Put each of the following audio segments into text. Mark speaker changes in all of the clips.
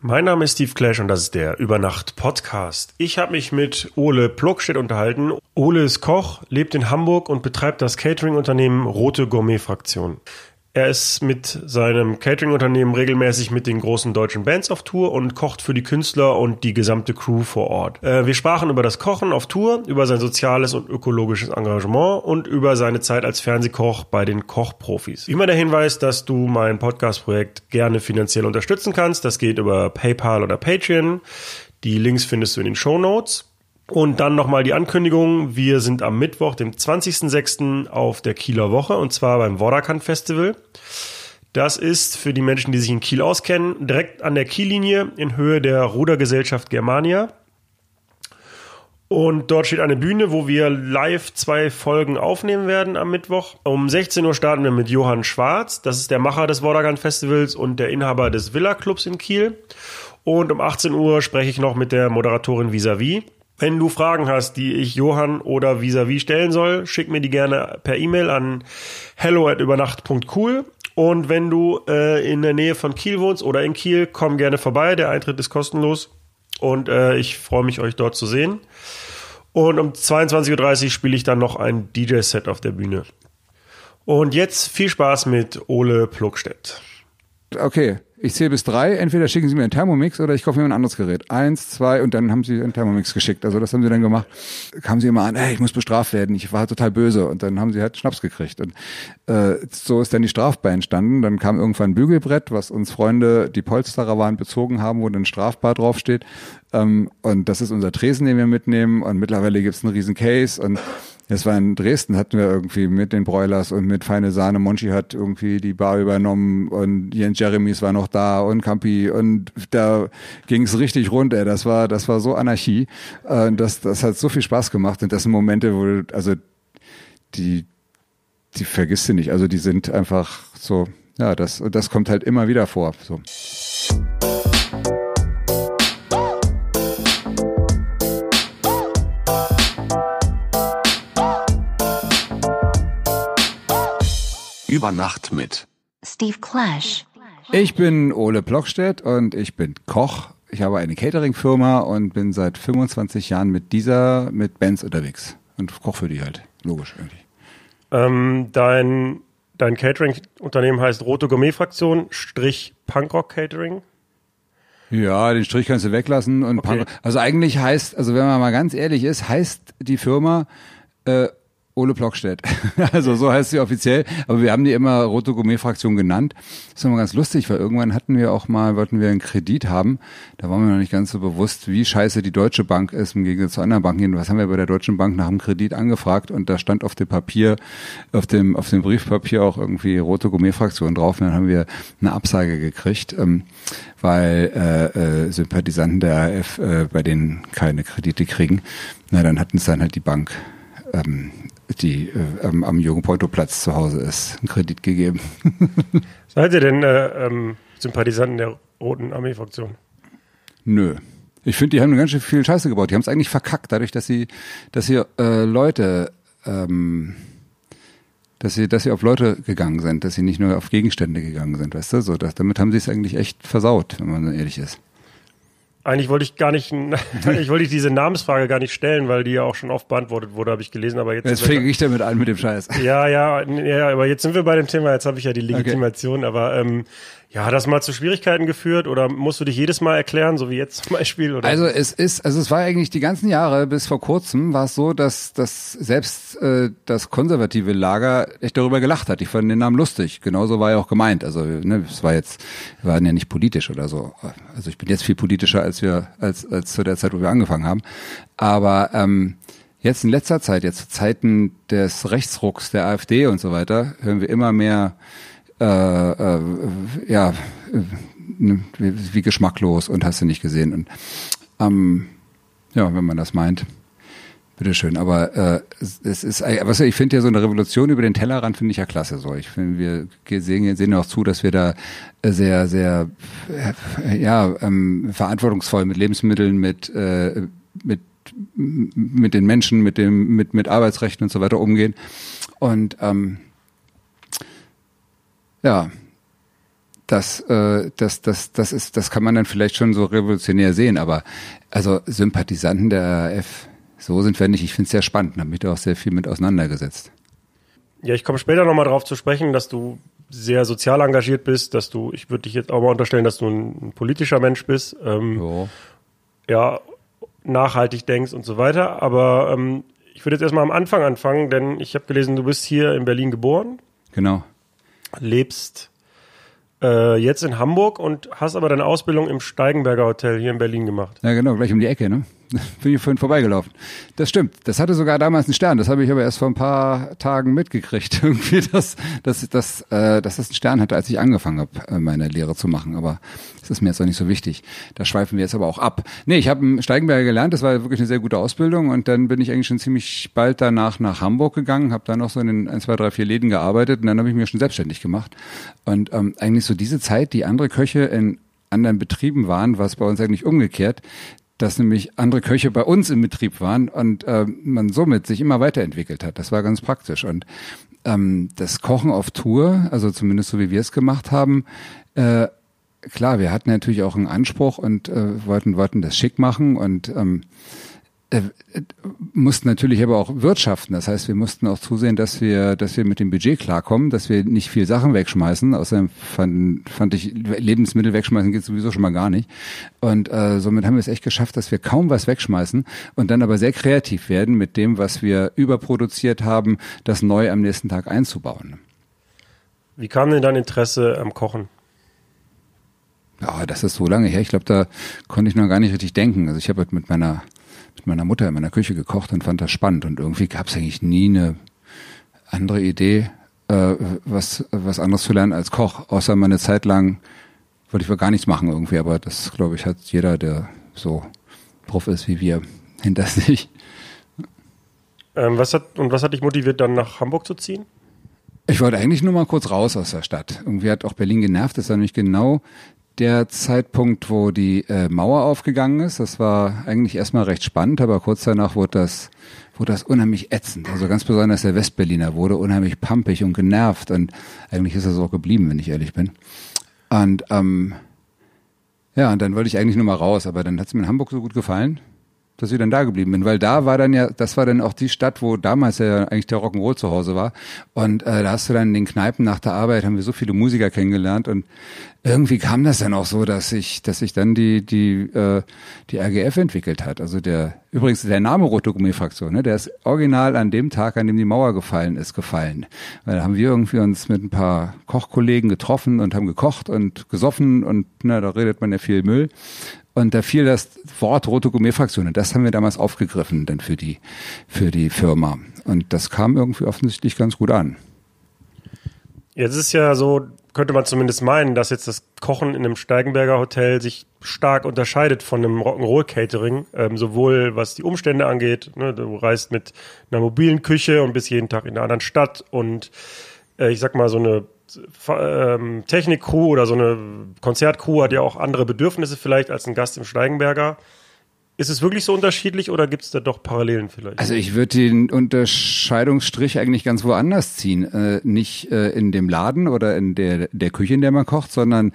Speaker 1: Mein Name ist Steve Clash und das ist der Übernacht Podcast. Ich habe mich mit Ole Pluckstedt unterhalten. Ole ist Koch, lebt in Hamburg und betreibt das Catering-Unternehmen Rote Gourmet Fraktion. Er ist mit seinem Catering-Unternehmen regelmäßig mit den großen deutschen Bands auf Tour und kocht für die Künstler und die gesamte Crew vor Ort. Äh, wir sprachen über das Kochen auf Tour, über sein soziales und ökologisches Engagement und über seine Zeit als Fernsehkoch bei den Kochprofis. Immer der Hinweis, dass du mein Podcast-Projekt gerne finanziell unterstützen kannst. Das geht über PayPal oder Patreon. Die Links findest du in den Show Notes. Und dann nochmal die Ankündigung. Wir sind am Mittwoch, dem 20.06. auf der Kieler Woche und zwar beim Vorderkant Festival. Das ist für die Menschen, die sich in Kiel auskennen, direkt an der Kiellinie in Höhe der Rudergesellschaft Germania. Und dort steht eine Bühne, wo wir live zwei Folgen aufnehmen werden am Mittwoch. Um 16 Uhr starten wir mit Johann Schwarz. Das ist der Macher des Vorderkant Festivals und der Inhaber des Villa Clubs in Kiel. Und um 18 Uhr spreche ich noch mit der Moderatorin Visavi. Wenn du Fragen hast, die ich Johann oder vis-à-vis stellen soll, schick mir die gerne per E-Mail an hello@übernacht.cool. Und wenn du äh, in der Nähe von Kiel wohnst oder in Kiel, komm gerne vorbei. Der Eintritt ist kostenlos. Und äh, ich freue mich, euch dort zu sehen. Und um 22.30 Uhr spiele ich dann noch ein DJ-Set auf der Bühne. Und jetzt viel Spaß mit Ole Pluckstedt.
Speaker 2: Okay, ich zähle bis drei. Entweder schicken Sie mir einen Thermomix oder ich kaufe mir ein anderes Gerät. Eins, zwei und dann haben Sie einen Thermomix geschickt. Also das haben Sie dann gemacht. Kamen Sie immer an, ey, ich muss bestraft werden. Ich war total böse und dann haben Sie halt Schnaps gekriegt. Und äh, so ist dann die Strafbar entstanden. Dann kam irgendwann ein Bügelbrett, was uns Freunde, die Polsterer waren, bezogen haben, wo dann Strafbar draufsteht. Ähm, und das ist unser Tresen, den wir mitnehmen. Und mittlerweile gibt's einen riesen Case und das war in Dresden, hatten wir irgendwie mit den Broilers und mit Feine Sahne. Monchi hat irgendwie die Bar übernommen und Jens Jeremys war noch da und Campi und da ging es richtig rund, ey. Das war, das war so Anarchie. Äh, das, das hat so viel Spaß gemacht und das sind Momente, wo, also, die, die vergisst du nicht. Also die sind einfach so, ja, das, das kommt halt immer wieder vor, so.
Speaker 3: Über Nacht mit
Speaker 4: Steve Clash.
Speaker 2: Ich bin Ole Blockstedt und ich bin Koch. Ich habe eine Catering-Firma und bin seit 25 Jahren mit dieser, mit Bands unterwegs. Und koch für die halt. Logisch irgendwie.
Speaker 1: Ähm, dein dein Catering-Unternehmen heißt Rote Gourmet-Fraktion, Strich Punkrock Catering.
Speaker 2: Ja, den Strich kannst du weglassen und
Speaker 1: Okay.
Speaker 2: Punk- also eigentlich heißt, also wenn man mal ganz ehrlich ist, heißt die Firma äh, Ole Blockstedt. also so heißt sie offiziell, aber wir haben die immer Rote Gourmet Fraktion genannt. Das ist immer ganz lustig, weil irgendwann hatten wir auch mal, wollten wir einen Kredit haben. Da waren wir noch nicht ganz so bewusst, wie scheiße die Deutsche Bank ist im Gegensatz zu anderen Banken. Was haben wir bei der Deutschen Bank nach dem Kredit angefragt und da stand auf dem Papier, auf dem, auf dem Briefpapier auch irgendwie Rote Gourmet Fraktion drauf. Und dann haben wir eine Absage gekriegt, ähm, weil äh, äh, Sympathisanten der AF äh, bei denen keine Kredite kriegen. Na, dann hatten es dann halt die Bank ähm, die äh, am, am Jugendportoplatz zu Hause ist, einen Kredit gegeben.
Speaker 1: Seid ihr denn äh, ähm, Sympathisanten der Roten Armee-Fraktion?
Speaker 2: Nö. Ich finde, die haben ganz schön viel Scheiße gebaut. Die haben es eigentlich verkackt, dadurch, dass sie, dass sie äh, Leute, ähm, dass sie, dass sie auf Leute gegangen sind, dass sie nicht nur auf Gegenstände gegangen sind, weißt du? So, das, damit haben sie es eigentlich echt versaut, wenn man so ehrlich ist.
Speaker 1: Eigentlich wollte ich gar nicht, ich wollte diese Namensfrage gar nicht stellen, weil die ja auch schon oft beantwortet wurde, habe ich gelesen, aber jetzt.
Speaker 2: Jetzt fänge ich damit an mit dem Scheiß.
Speaker 1: ja, ja, ja, aber jetzt sind wir bei dem Thema, jetzt habe ich ja die Legitimation, aber ähm, ja, hat das mal zu Schwierigkeiten geführt oder musst du dich jedes Mal erklären, so wie jetzt zum Beispiel? Oder?
Speaker 2: Also es ist, also es war eigentlich die ganzen Jahre bis vor kurzem war es so, dass, dass selbst äh, das konservative Lager echt darüber gelacht hat. Ich fand den Namen lustig. Genauso war er auch gemeint. Also ne, es war jetzt, wir waren ja nicht politisch oder so. Also ich bin jetzt viel politischer als wir als als zu der Zeit, wo wir angefangen haben. Aber ähm, jetzt in letzter Zeit, jetzt zu Zeiten des Rechtsrucks der AfD und so weiter, hören wir immer mehr äh, äh, ja, äh, ne, wie, wie geschmacklos und hast du nicht gesehen. Und ähm, ja, wenn man das meint, bitteschön. Aber äh, es, ist, äh, was ich finde ja so eine Revolution über den Tellerrand finde ich ja klasse. So, ich finde, wir sehen, sehen auch zu, dass wir da äh, sehr, sehr, äh, ja, ähm, verantwortungsvoll mit Lebensmitteln, mit äh, mit mit den Menschen, mit dem, mit mit Arbeitsrechten und so weiter umgehen. Und ähm, ja, das, äh, das, das, das ist, das kann man dann vielleicht schon so revolutionär sehen, aber also Sympathisanten der RAF, so sind wir nicht. Ich finde es sehr spannend, habe mich da auch sehr viel mit auseinandergesetzt.
Speaker 1: Ja, ich komme später nochmal darauf zu sprechen, dass du sehr sozial engagiert bist, dass du, ich würde dich jetzt auch mal unterstellen, dass du ein, ein politischer Mensch bist, ähm,
Speaker 2: Jo.
Speaker 1: ja, nachhaltig denkst und so weiter. Aber ähm, ich würde jetzt erstmal am Anfang anfangen, denn ich habe gelesen, du bist hier in Berlin geboren,
Speaker 2: Genau.
Speaker 1: Lebst äh, jetzt in Hamburg und hast aber deine Ausbildung im Steigenberger Hotel hier in Berlin gemacht.
Speaker 2: Ja, genau, gleich um die Ecke, ne? Bin ich vorhin vorbeigelaufen. Das stimmt. Das hatte sogar damals einen Stern. Das habe ich aber erst vor ein paar Tagen mitgekriegt. Irgendwie, dass, dass, dass, äh, dass das einen Stern hatte, als ich angefangen habe, äh, meine Lehre zu machen. Aber das ist mir jetzt auch nicht so wichtig. Da schweifen wir jetzt aber auch ab. Nee, ich habe im Steigenberger gelernt. Das war wirklich eine sehr gute Ausbildung. Und dann bin ich eigentlich schon ziemlich bald danach nach Hamburg gegangen, habe dann noch so in den 1, 2, 3, 4 Läden gearbeitet. Und dann habe ich mich schon selbstständig gemacht. Und ähm, eigentlich so diese Zeit, die andere Köche in anderen Betrieben waren, war es bei uns eigentlich umgekehrt dass nämlich andere Köche bei uns im Betrieb waren und äh, man somit sich immer weiterentwickelt hat. Das war ganz praktisch. Und ähm, das Kochen auf Tour, also zumindest so wie wir es gemacht haben, äh, klar, wir hatten natürlich auch einen Anspruch und äh, wollten, wollten das schick machen und ähm, äh, äh, mussten natürlich aber auch wirtschaften. Das heißt, wir mussten auch zusehen, dass wir, dass wir mit dem Budget klarkommen, dass wir nicht viel Sachen wegschmeißen. Außerdem fand, fand ich, Lebensmittel wegschmeißen geht sowieso schon mal gar nicht. Und äh, somit haben wir es echt geschafft, dass wir kaum was wegschmeißen und dann aber sehr kreativ werden mit dem, was wir überproduziert haben, das neu am nächsten Tag einzubauen.
Speaker 1: Wie kam denn dein Interesse am Kochen?
Speaker 2: Ja, das ist so lange her. Ich glaube, da konnte ich noch gar nicht richtig denken. Also ich habe halt mit meiner mit meiner Mutter in meiner Küche gekocht und fand das spannend. Und irgendwie gab es eigentlich nie eine andere Idee, äh, was, was anderes zu lernen als Koch. Außer mal eine Zeit lang wollte ich wohl gar nichts machen irgendwie. Aber das, glaube ich, hat jeder, der so Prof ist wie wir, hinter sich.
Speaker 1: Ähm, was hat, und was hat dich motiviert, dann nach Hamburg zu ziehen?
Speaker 2: Ich wollte eigentlich nur mal kurz raus aus der Stadt. Irgendwie hat auch Berlin genervt. Das war nämlich genau der Zeitpunkt, wo die äh, Mauer aufgegangen ist. Das war eigentlich erstmal recht spannend, aber kurz danach wurde das, wurde das unheimlich ätzend. Also ganz besonders der Westberliner wurde unheimlich pampig und genervt und eigentlich ist das auch geblieben, wenn ich ehrlich bin. Und ähm, ja, und dann wollte ich eigentlich nur mal raus, aber dann hat es mir in Hamburg so gut gefallen, dass ich dann da geblieben bin, weil da war dann ja, das war dann auch die Stadt, wo damals ja eigentlich der Rock'n'Roll zu Hause war. Und äh, da hast du dann in den Kneipen nach der Arbeit haben wir so viele Musiker kennengelernt und irgendwie kam das dann auch so, dass sich, dass sich dann die die äh, die RGF entwickelt hat. Also der übrigens der Name Rote Gummifraktion, ne, der ist original an dem Tag, an dem die Mauer gefallen ist, gefallen. Weil da haben wir irgendwie uns mit ein paar Kochkollegen getroffen und haben gekocht und gesoffen und na, da redet man ja viel Müll. Und da fiel das Wort Rote Gourmet-Fraktion. Und das haben wir damals aufgegriffen dann für die, für die Firma. Und das kam irgendwie offensichtlich ganz gut an.
Speaker 1: Jetzt ist ja so, könnte man zumindest meinen, dass jetzt das Kochen in einem Steigenberger Hotel sich stark unterscheidet von einem Rock'n'Roll-Catering, ähm, sowohl was die Umstände angeht. Ne, du reist mit einer mobilen Küche und bist jeden Tag in einer anderen Stadt und äh, ich sag mal, so eine ähm, Technik-Crew oder so eine Konzert-Crew hat ja auch andere Bedürfnisse vielleicht als ein Gast im Steigenberger. Ist es wirklich so unterschiedlich oder gibt es da doch Parallelen vielleicht?
Speaker 2: Also ich würde den Unterscheidungsstrich eigentlich ganz woanders ziehen. Äh, nicht äh, in dem Laden oder in der, der Küche, in der man kocht, sondern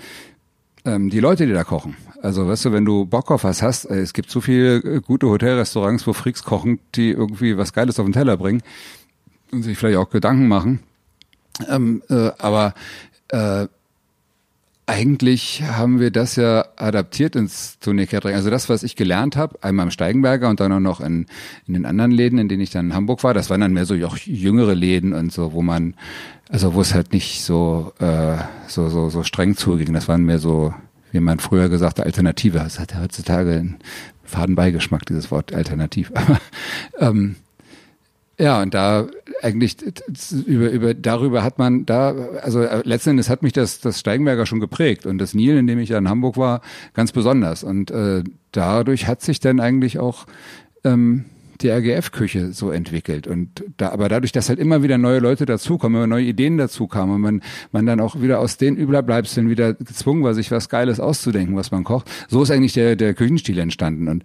Speaker 2: ähm, die Leute, die da kochen. Also weißt du, wenn du Bock auf was hast, äh, es gibt so viele äh, gute Hotelrestaurants, wo Freaks kochen, die irgendwie was Geiles auf den Teller bringen und sich vielleicht auch Gedanken machen. Ähm, äh, aber äh, eigentlich haben wir das ja adaptiert ins Turnier-Catering. Also das, was ich gelernt habe, einmal im Steigenberger und dann auch noch in, in den anderen Läden, in denen ich dann in Hamburg war, das waren dann mehr so auch jüngere Läden und so, wo man, also wo es halt nicht so, äh, so, so, so streng zuging. Das waren mehr so, wie man früher gesagt hat, Alternative. Das hat ja heutzutage einen faden Beigeschmack, dieses Wort Alternativ. Aber ähm, ja, und da eigentlich über, über darüber hat man da, also letzten Endes hat mich das, das Steigenberger schon geprägt und das Nil, in dem ich ja in Hamburg war, ganz besonders. Und äh, dadurch hat sich dann eigentlich auch ähm, die RGF-Küche so entwickelt. Und da, aber dadurch, dass halt immer wieder neue Leute dazukommen, neue Ideen dazukamen und man, man dann auch wieder aus den Überbleibseln wieder gezwungen war, sich was Geiles auszudenken, was man kocht. So ist eigentlich der, der Küchenstil entstanden. Und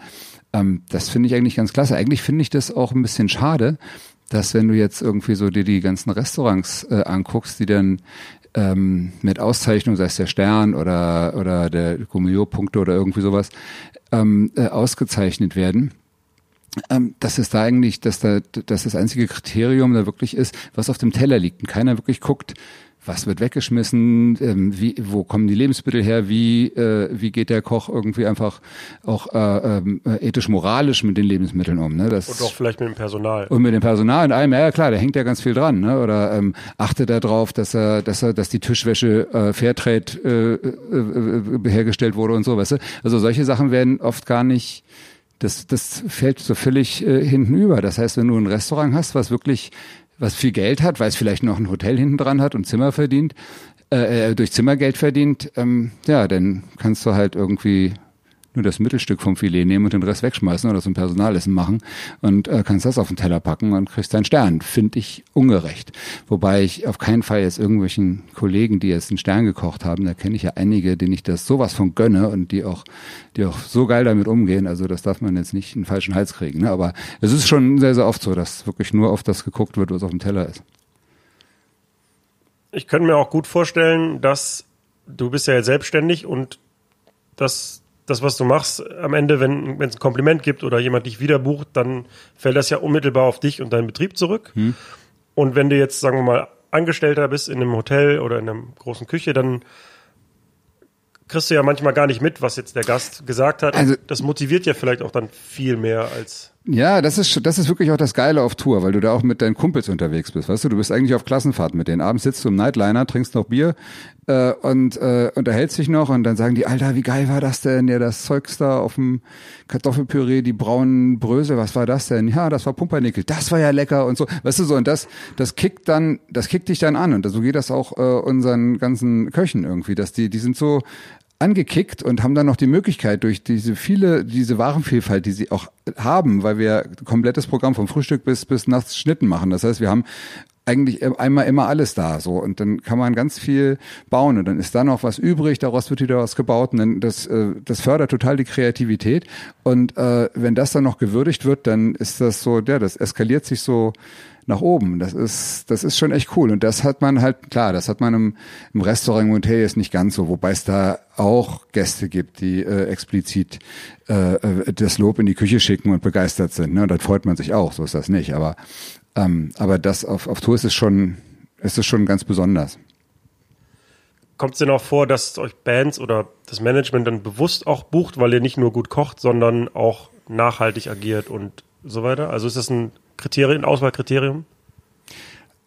Speaker 2: ähm, das finde ich eigentlich ganz klasse. Eigentlich finde ich das auch ein bisschen schade, dass wenn du jetzt irgendwie so dir die ganzen Restaurants äh, anguckst, die dann ähm, mit Auszeichnung, sei es der Stern oder, oder der Gomio-Punkte oder irgendwie sowas, ähm, äh, ausgezeichnet werden ähm, dass es da eigentlich, dass da, dass das einzige Kriterium da wirklich ist, was auf dem Teller liegt und keiner wirklich guckt, was wird weggeschmissen, ähm, wie, wo kommen die Lebensmittel her, wie, äh, wie geht der Koch irgendwie einfach auch äh, äh, ethisch-moralisch mit den Lebensmitteln um. Ne? Das,
Speaker 1: und auch vielleicht mit dem Personal.
Speaker 2: Und mit dem Personal und allem, ja klar, da hängt ja ganz viel dran. Ne? Oder ähm, achtet er darauf, dass er, dass er, dass die Tischwäsche äh, Fairtrade äh, äh, äh, hergestellt wurde und so, weißt du? Also solche Sachen werden oft gar nicht das, das fällt so völlig äh, hinten über. Das heißt, wenn du ein Restaurant hast, was wirklich, was viel Geld hat, weil es vielleicht noch ein Hotel hinten dran hat und Zimmer verdient, äh, äh durch Zimmergeld verdient, ähm, ja, dann kannst du halt irgendwie nur das Mittelstück vom Filet nehmen und den Rest wegschmeißen oder zum Personalessen machen und äh, kannst das auf den Teller packen und kriegst deinen Stern. Finde ich ungerecht. Wobei ich auf keinen Fall jetzt irgendwelchen Kollegen, die jetzt einen Stern gekocht haben, da kenne ich ja einige, denen ich das sowas von gönne und die auch, die auch so geil damit umgehen. Also das darf man jetzt nicht in den falschen Hals kriegen. Ne? Aber es ist schon sehr, sehr oft so, dass wirklich nur auf das geguckt wird, was auf dem Teller ist.
Speaker 1: Ich könnte mir auch gut vorstellen, dass du bist ja jetzt selbstständig und dass das, was du machst, am Ende, wenn es ein Kompliment gibt oder jemand dich wieder bucht, dann fällt das ja unmittelbar auf dich und deinen Betrieb zurück. Hm. Und wenn du jetzt, sagen wir mal, Angestellter bist in einem Hotel oder in einer großen Küche, dann kriegst du ja manchmal gar nicht mit, was jetzt der Gast gesagt hat. Also, das motiviert ja vielleicht auch dann viel mehr als
Speaker 2: ja, das ist, das ist wirklich auch das Geile auf Tour, weil du da auch mit deinen Kumpels unterwegs bist, weißt du? Du bist eigentlich auf Klassenfahrt mit denen. Abends sitzt du im Nightliner, trinkst noch Bier äh, und äh, unterhältst dich noch und dann sagen die, Alter, wie geil war das denn? Ja, das Zeugs da auf dem Kartoffelpüree, die braunen Brösel, was war das denn? Ja, das war Pumpernickel, das war ja lecker und so. Weißt du so, und das, das kickt dann, das kickt dich dann an und so geht das auch äh, unseren ganzen Köchen irgendwie, dass die, die sind so angekickt und haben dann noch die Möglichkeit durch diese viele, diese Warenvielfalt, die sie auch haben, weil wir komplettes Programm vom Frühstück bis, bis nachts Schnitten machen. Das heißt, wir haben eigentlich einmal immer alles da so und dann kann man ganz viel bauen und dann ist da noch was übrig, daraus wird wieder was gebaut und dann das, äh, das fördert total die Kreativität und äh, wenn das dann noch gewürdigt wird, dann ist das so, ja, das eskaliert sich so nach oben. Das ist, das ist schon echt cool. Und das hat man halt, klar, das hat man im, im Restaurant im Hotel jetzt nicht ganz so, wobei es da auch Gäste gibt, die äh, explizit äh, äh, das Lob in die Küche schicken und begeistert sind. Ne? Und dann freut man sich auch, so ist das nicht. Aber, ähm, aber das auf, auf Tour ist es schon, ist es schon ganz besonders.
Speaker 1: Kommt es denn auch vor, dass euch Bands oder das Management dann bewusst auch bucht, weil ihr nicht nur gut kocht, sondern auch nachhaltig agiert und so weiter? Also ist das ein Kriterien, Auswahlkriterium?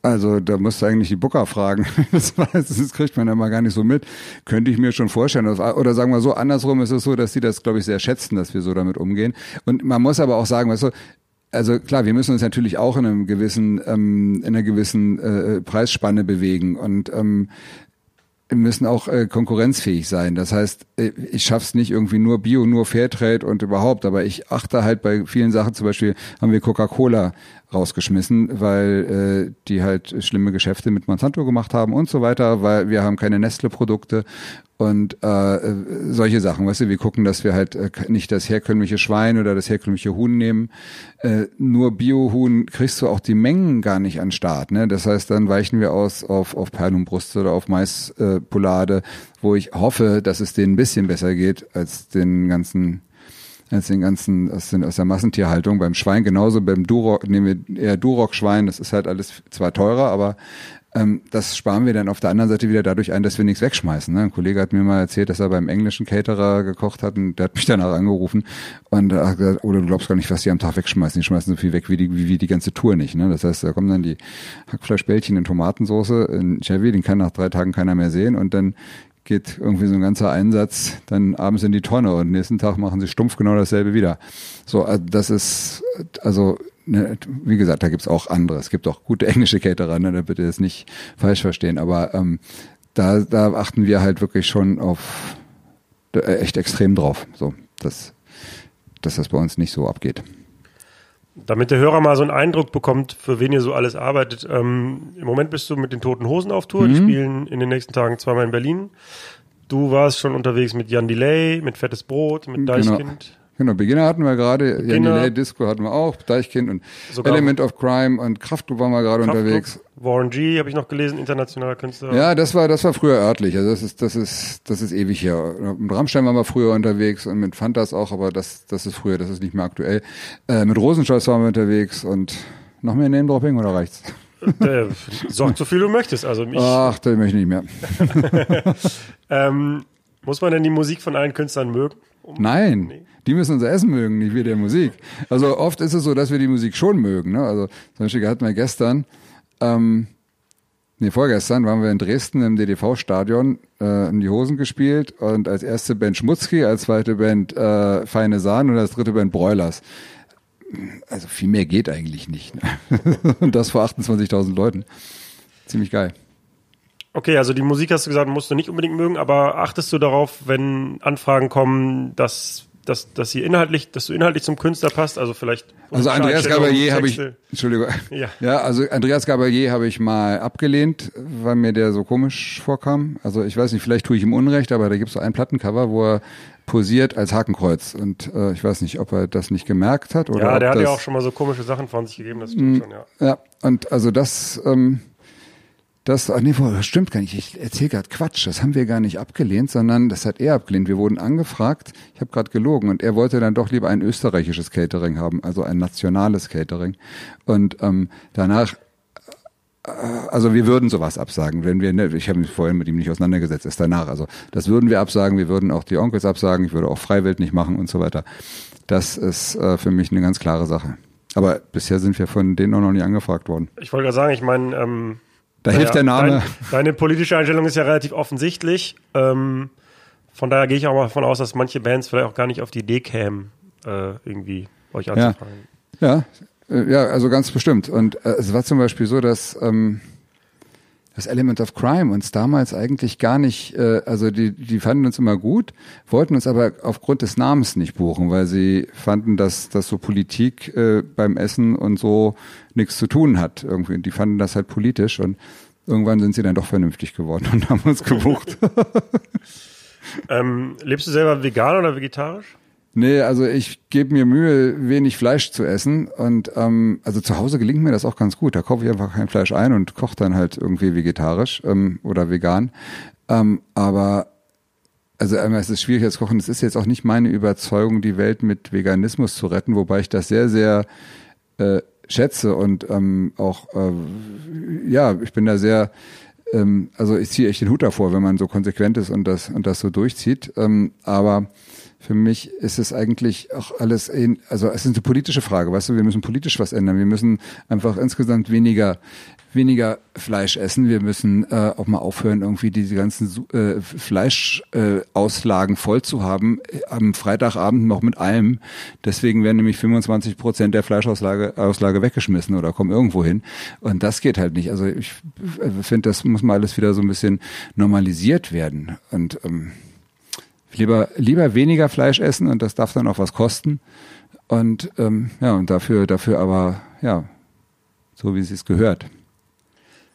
Speaker 2: Also da musst du eigentlich die Booker fragen. Das, weiß, das kriegt man ja mal gar nicht so mit. Könnte ich mir schon vorstellen. Oder sagen wir so, andersrum ist es so, dass sie das, glaube ich, sehr schätzen, dass wir so damit umgehen. Und man muss aber auch sagen, weißt du, also klar, wir müssen uns natürlich auch in einem gewissen, ähm, in einer gewissen äh, Preisspanne bewegen. Und ähm, müssen auch äh, konkurrenzfähig sein. Das heißt, äh, ich schaff's nicht irgendwie nur Bio, nur Fairtrade und überhaupt, aber ich achte halt bei vielen Sachen, zum Beispiel haben wir Coca-Cola rausgeschmissen, weil äh, die halt schlimme Geschäfte mit Monsanto gemacht haben und so weiter, weil wir haben keine Nestle-Produkte und äh, solche Sachen. Weißt du, wir gucken, dass wir halt äh, nicht das herkömmliche Schwein oder das herkömmliche Huhn nehmen. Äh, nur Bio-Huhn kriegst du auch die Mengen gar nicht an Start. Ne? Das heißt, dann weichen wir aus auf, auf Perlenbrust oder auf Maispolade, äh, wo ich hoffe, dass es denen ein bisschen besser geht als den ganzen als den ganzen aus, den, aus der Massentierhaltung. Beim Schwein genauso, beim Duroc nehmen wir eher Duroc-Schwein, das ist halt alles zwar teurer, aber ähm, das sparen wir dann auf der anderen Seite wieder dadurch ein, dass wir nichts wegschmeißen. Ne? Ein Kollege hat mir mal erzählt, dass er beim englischen Caterer gekocht hat und der hat mich danach angerufen und hat gesagt, oder du glaubst gar nicht, was die am Tag wegschmeißen. Die schmeißen so viel weg wie die, wie, wie die ganze Tour nicht. Ne? Das heißt, da kommen dann die Hackfleischbällchen in Tomatensoße in Chevy, den kann nach drei Tagen keiner mehr sehen und dann geht irgendwie so ein ganzer Einsatz dann abends in die Tonne und nächsten Tag machen sie stumpf genau dasselbe wieder. So, also das ist, also ne, wie gesagt, da gibt's auch andere. Es gibt auch gute englische Caterer, ne, da bitte das nicht falsch verstehen. Aber ähm, da, da achten wir halt wirklich schon auf äh, echt extrem drauf. So, dass, dass das bei uns nicht so abgeht.
Speaker 1: Damit der Hörer mal so einen Eindruck bekommt, für wen ihr so alles arbeitet. Ähm, Im Moment bist du mit den Toten Hosen auf Tour. Mhm. Die spielen in den nächsten Tagen zweimal in Berlin. Du warst schon unterwegs mit Jan Delay, mit Fettes Brot, mit genau. Deichkind.
Speaker 2: Genau. Genau, Beginner hatten wir gerade,
Speaker 1: Beginner.
Speaker 2: Janile Disco hatten wir auch, Deichkind und
Speaker 1: Sogar-
Speaker 2: Element of Crime und Kraftklub waren wir gerade unterwegs.
Speaker 1: Warren G habe ich noch gelesen, internationaler Künstler.
Speaker 2: Ja, das war, das war früher örtlich. Also das ist, das ist, das ist ewig her. Mit Rammstein waren wir früher unterwegs und mit Fantas auch, aber das, das ist früher, das ist nicht mehr aktuell. Äh, mit Rosenscholz waren wir unterwegs und noch mehr Name-Dropping oder reicht's?
Speaker 1: Äh, sag so viel du möchtest. Also mich,
Speaker 2: Ach, das möchte ich nicht mehr.
Speaker 1: ähm, muss man denn die Musik von allen Künstlern mögen? Um-
Speaker 2: Nein, die müssen unser Essen mögen, nicht wir der Musik. Also oft ist es so, dass wir die Musik schon mögen. Ne? Also zum Beispiel hatten wir gestern, ähm, nee, vorgestern waren wir in Dresden im DDV-Stadion, äh, in die Hosen gespielt und als erste Band Schmutzki, als zweite Band äh, Feine Sahn und als dritte Band Broilers. Also viel mehr geht eigentlich nicht. Ne? und das vor 28.000 Leuten. Ziemlich geil.
Speaker 1: Okay, also die Musik hast du gesagt, musst du nicht unbedingt mögen, aber achtest du darauf, wenn Anfragen kommen, dass, dass, dass sie inhaltlich, dass du inhaltlich zum Künstler passt? Also vielleicht.
Speaker 2: Also Andreas Gabalier habe ich. Entschuldigung,
Speaker 1: Ja.
Speaker 2: ja, also Andreas Gabalier habe ich mal abgelehnt, weil mir der so komisch vorkam. Also ich weiß nicht, vielleicht tue ich ihm Unrecht, aber da gibt es so ein Plattencover, wo er posiert als Hakenkreuz und äh, ich weiß nicht, ob er das nicht gemerkt hat oder
Speaker 1: Ja,
Speaker 2: ob
Speaker 1: der hat ja auch schon mal so komische Sachen von sich gegeben, das stimmt schon, ja.
Speaker 2: ja, und also das, ähm, das, nee, stimmt gar nicht. Ich erzähle gerade Quatsch. Das haben wir gar nicht abgelehnt, sondern das hat er abgelehnt. Wir wurden angefragt. Ich habe gerade gelogen und er wollte dann doch lieber ein österreichisches Catering haben, also ein nationales Catering. Und ähm, danach, äh, also wir würden sowas absagen, wenn wir, ne, ich habe mich vorhin mit ihm nicht auseinandergesetzt, ist danach. Also das würden wir absagen. Wir würden auch die Onkels absagen. Ich würde auch Freiwild nicht machen und so weiter. Das ist äh, für mich eine ganz klare Sache. Aber bisher sind wir von denen auch noch nicht angefragt worden.
Speaker 1: Ich wollte gerade sagen, ich meine, ähm,
Speaker 2: Da hilft der Name.
Speaker 1: Dein, deine politische Einstellung ist ja relativ offensichtlich. Ähm, von daher gehe ich auch mal davon aus, dass manche Bands vielleicht auch gar nicht auf die Idee kämen, äh, irgendwie euch anzufragen.
Speaker 2: Ja, äh, ja, also ganz bestimmt. Und äh, es war zum Beispiel so, dass ähm, das Element of Crime uns damals eigentlich gar nicht, äh, also die, die fanden uns immer gut, wollten uns aber aufgrund des Namens nicht buchen, weil sie fanden, dass, dass so Politik äh, beim Essen und so nichts zu tun hat. Irgendwie. Die fanden das halt politisch und irgendwann sind sie dann doch vernünftig geworden und haben uns gebucht.
Speaker 1: Ähm, lebst du selber vegan oder vegetarisch?
Speaker 2: Nee, also ich gebe mir Mühe, wenig Fleisch zu essen. Und ähm, also zu Hause gelingt mir das auch ganz gut. Da kaufe ich einfach kein Fleisch ein und koche dann halt irgendwie vegetarisch ähm, oder vegan. Ähm, aber also einmal ist es schwierig als Kochen. Es ist jetzt auch nicht meine Überzeugung, die Welt mit Veganismus zu retten, wobei ich das sehr, sehr äh, schätze und ähm, auch äh, ja, ich bin da sehr ähm, also ich ziehe echt den Hut davor, wenn man so konsequent ist und das und das so durchzieht. Ähm, aber für mich ist es eigentlich auch alles, in, also es ist eine politische Frage, weißt du, wir müssen politisch was ändern. Wir müssen einfach insgesamt weniger, weniger Fleisch essen. Wir müssen äh, auch mal aufhören, irgendwie diese ganzen äh, Fleischauslagen äh, voll zu haben, äh, am Freitagabend noch mit allem. Deswegen werden nämlich 25 Prozent der Fleischauslage Auslage weggeschmissen oder kommen irgendwo hin. Und das geht halt nicht. Also ich äh, finde, das muss mal alles wieder so ein bisschen normalisiert werden. Und ähm, lieber, lieber weniger Fleisch essen und das darf dann auch was kosten. Und ähm, ja, und dafür, dafür aber, ja, so wie es gehört.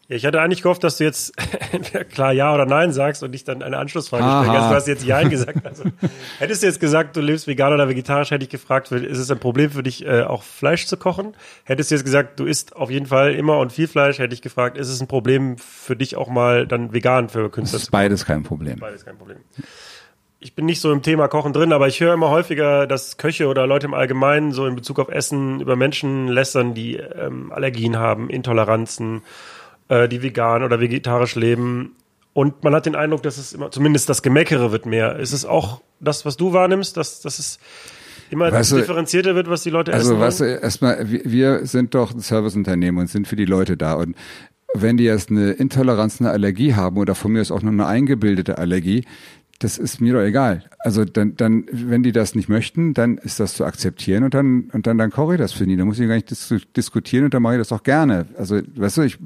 Speaker 1: Ja, ich hatte eigentlich gehofft, dass du jetzt entweder klar Ja oder Nein sagst und ich dann eine Anschlussfrage stelle. Also, du hast jetzt Ja gesagt. Also, hättest du jetzt gesagt, du lebst vegan oder vegetarisch, hätte ich gefragt, ist es ein Problem für dich, äh, auch Fleisch zu kochen? Hättest du jetzt gesagt, du isst auf jeden Fall immer und viel Fleisch, hätte ich gefragt, ist es ein Problem für dich auch mal dann vegan für
Speaker 2: Das
Speaker 1: Künstler
Speaker 2: ist
Speaker 1: zu kochen?
Speaker 2: beides kein Problem.
Speaker 1: Beides kein Problem. Ich bin nicht so im Thema Kochen drin, aber ich höre immer häufiger, dass Köche oder Leute im Allgemeinen so in Bezug auf Essen über Menschen lästern, die ähm, Allergien haben, Intoleranzen, äh, die vegan oder vegetarisch leben. Und man hat den Eindruck, dass es immer, zumindest das Gemeckere wird mehr. Ist es auch das, was du wahrnimmst, dass, dass es immer
Speaker 2: Weißt du,
Speaker 1: differenzierter wird, was die Leute
Speaker 2: Also
Speaker 1: essen?
Speaker 2: weißt du, erstmal, wir, wir sind doch ein Serviceunternehmen und sind für die Leute da. Und wenn die jetzt eine Intoleranz, eine Allergie haben oder von mir ist auch nur eine eingebildete Allergie, das ist mir doch egal. Also dann, dann, wenn die das nicht möchten, dann ist das zu akzeptieren und dann, und dann, dann koche ich das für die. Da muss ich gar nicht dis diskutieren und dann mache ich das auch gerne. Also, weißt du, ich,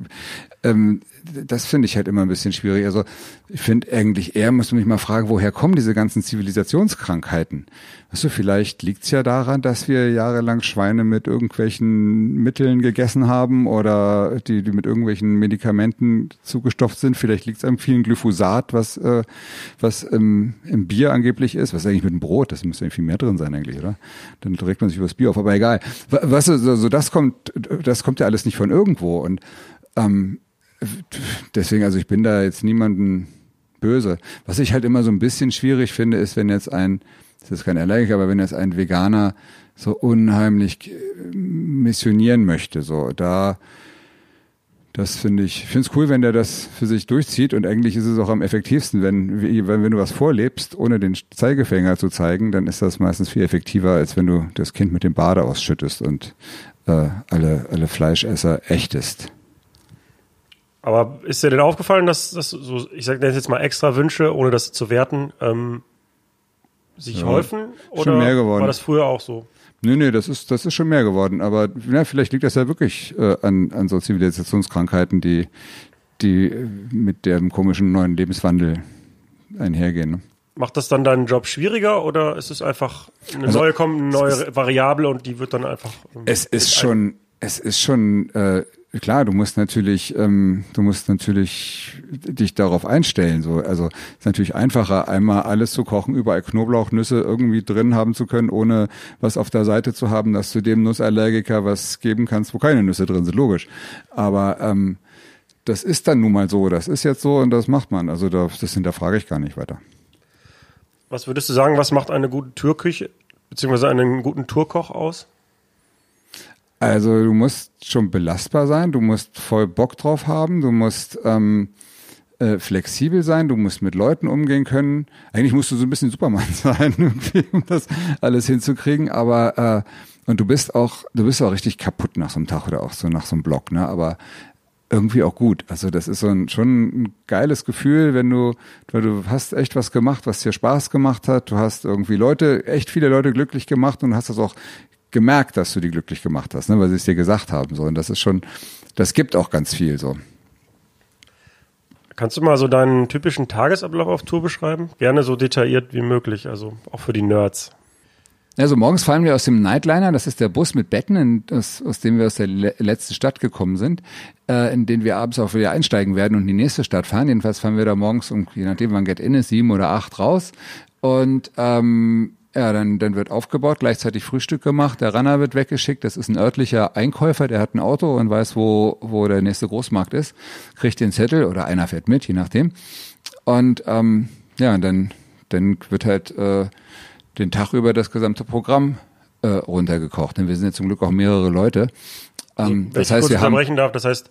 Speaker 2: ähm, das finde ich halt immer ein bisschen schwierig. Also, ich finde eigentlich eher, muss man mich mal fragen, woher kommen diese ganzen Zivilisationskrankheiten? Weißt du, vielleicht liegt's ja daran, dass wir jahrelang Schweine mit irgendwelchen Mitteln gegessen haben oder die, die mit irgendwelchen Medikamenten zugestopft sind. Vielleicht liegt's am vielen Glyphosat, was, äh, was im, im Bier angeblich ist. Was ist eigentlich mit dem Brot? Das müsste ja viel mehr drin sein eigentlich, oder? Dann trägt man sich übers Bier auf, aber egal. Was, also, so das kommt, das kommt ja alles nicht von irgendwo. Und ähm, deswegen, also ich bin da jetzt niemanden böse. Was ich halt immer so ein bisschen schwierig finde, ist, wenn jetzt ein das ist kein Allergiker, aber wenn jetzt ein Veganer so unheimlich missionieren möchte, so da, das finde ich, finde es cool, wenn der das für sich durchzieht und eigentlich ist es auch am effektivsten, wenn, wenn, wenn du was vorlebst, ohne den Zeigefinger zu zeigen, dann ist das meistens viel effektiver, als wenn du das Kind mit dem Bade ausschüttest und äh, alle, alle Fleischesser ächtest.
Speaker 1: Aber ist dir denn aufgefallen, dass das so, ich sage jetzt mal extra Wünsche, ohne das zu werten, ähm, sich ja, häufen? Oder
Speaker 2: mehr geworden.
Speaker 1: war das früher auch so?
Speaker 2: Nee, nee, das ist, das ist schon mehr geworden. Aber ja, vielleicht liegt das ja wirklich äh, an, an so Zivilisationskrankheiten, die, die mit dem komischen neuen Lebenswandel einhergehen. Ne?
Speaker 1: Macht das dann deinen Job schwieriger oder ist es einfach eine also, neue, kommt, eine neue Variable und die wird dann einfach.
Speaker 2: Es ist schon, es ist schon äh, klar, du musst natürlich, ähm, du musst natürlich dich darauf einstellen. So, also ist natürlich einfacher, einmal alles zu kochen, überall Knoblauchnüsse irgendwie drin haben zu können, ohne was auf der Seite zu haben, dass du dem Nussallergiker was geben kannst, wo keine Nüsse drin sind. Logisch. Aber ähm, das ist dann nun mal so. Das ist jetzt so und das macht man. Also das, das hinterfrage ich gar nicht weiter.
Speaker 1: Was würdest du sagen, was macht eine gute Türküche beziehungsweise einen guten Tourkoch aus?
Speaker 2: Also du musst schon belastbar sein, du musst voll Bock drauf haben, du musst ähm, äh, flexibel sein, du musst mit Leuten umgehen können. Eigentlich musst du so ein bisschen Superman sein, um das alles hinzukriegen. Aber äh, und du bist auch, du bist auch richtig kaputt nach so einem Tag oder auch so nach so einem Block, ne? Aber irgendwie auch gut. Also das ist so ein, schon ein geiles Gefühl, wenn du, weil du hast echt was gemacht, was dir Spaß gemacht hat. Du hast irgendwie Leute, echt viele Leute glücklich gemacht und hast das auch gemerkt, dass du die glücklich gemacht hast, ne, weil sie es dir gesagt haben. So. Und das ist schon, das gibt auch ganz viel so.
Speaker 1: Kannst du mal so deinen typischen Tagesablauf auf Tour beschreiben? Gerne so detailliert wie möglich, also auch für die Nerds.
Speaker 2: Also morgens fahren wir aus dem Nightliner, das ist der Bus mit Betten, aus, aus dem wir aus der le letzten Stadt gekommen sind, äh, in den wir abends auch wieder einsteigen werden und in die nächste Stadt fahren. Jedenfalls fahren wir da morgens um, je nachdem wann Get In ist, sieben oder acht raus und ähm, ja, dann, dann wird aufgebaut, gleichzeitig Frühstück gemacht, der Runner wird weggeschickt, das ist ein örtlicher Einkäufer, der hat ein Auto und weiß, wo, wo der nächste Großmarkt ist, kriegt den Zettel oder einer fährt mit, je nachdem. Und ähm, ja, dann, dann wird halt äh, den Tag über das gesamte Programm äh, runtergekocht. Denn wir sind jetzt zum Glück auch mehrere Leute.
Speaker 1: Ähm, das heißt, wir haben, darf, das heißt,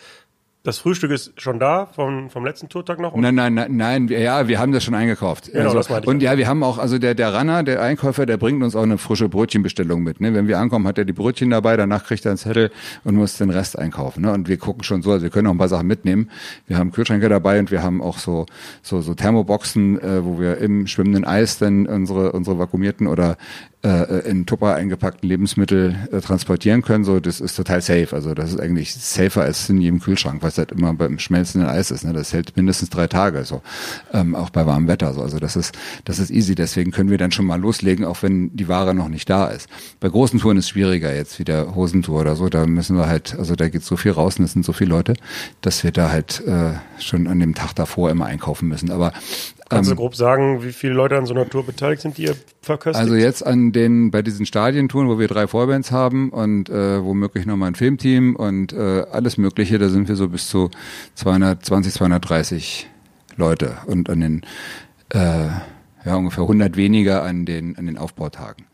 Speaker 1: das Frühstück ist schon da vom, vom letzten Tourtag noch?
Speaker 2: Nein, nein, nein, nein, ja, wir haben das schon eingekauft.
Speaker 1: Genau, also, das meinte
Speaker 2: ich. Und ja, wir haben auch, also der, der Runner, der Einkäufer, der bringt uns auch eine frische Brötchenbestellung mit. Ne? Wenn wir ankommen, hat er die Brötchen dabei, danach kriegt er einen Zettel und muss den Rest einkaufen. Ne? Und wir gucken schon so, also wir können auch ein paar Sachen mitnehmen. Wir haben Kühlschränke dabei und wir haben auch so, so, so Thermoboxen, äh, wo wir im schwimmenden Eis dann unsere, unsere vakuumierten oder äh, in Tupper eingepackten Lebensmittel äh, transportieren können. So, das ist total safe. Also das ist eigentlich safer als in jedem Kühlschrank, was halt immer beim schmelzenden Eis ist. Ne? Das hält mindestens drei Tage, so ähm, auch bei warmem Wetter. So. Also das ist das ist easy. Deswegen können wir dann schon mal loslegen, auch wenn die Ware noch nicht da ist. Bei großen Touren ist es schwieriger jetzt wie der Hosentour oder so. Da müssen wir halt, also da geht so viel raus und es sind so viele Leute, dass wir da halt äh, schon an dem Tag davor immer einkaufen müssen. Aber
Speaker 1: Kannst du ähm, grob sagen, wie viele Leute an so einer Tour beteiligt sind, die ihr verköstigt?
Speaker 2: Also jetzt an den, bei diesen Stadientouren, wo wir drei Vorbands haben und äh, womöglich nochmal ein Filmteam und äh, alles Mögliche, da sind wir so bis zu 220, 230 Leute und an den, äh, ja, ungefähr 100 weniger an den, an den Aufbautagen.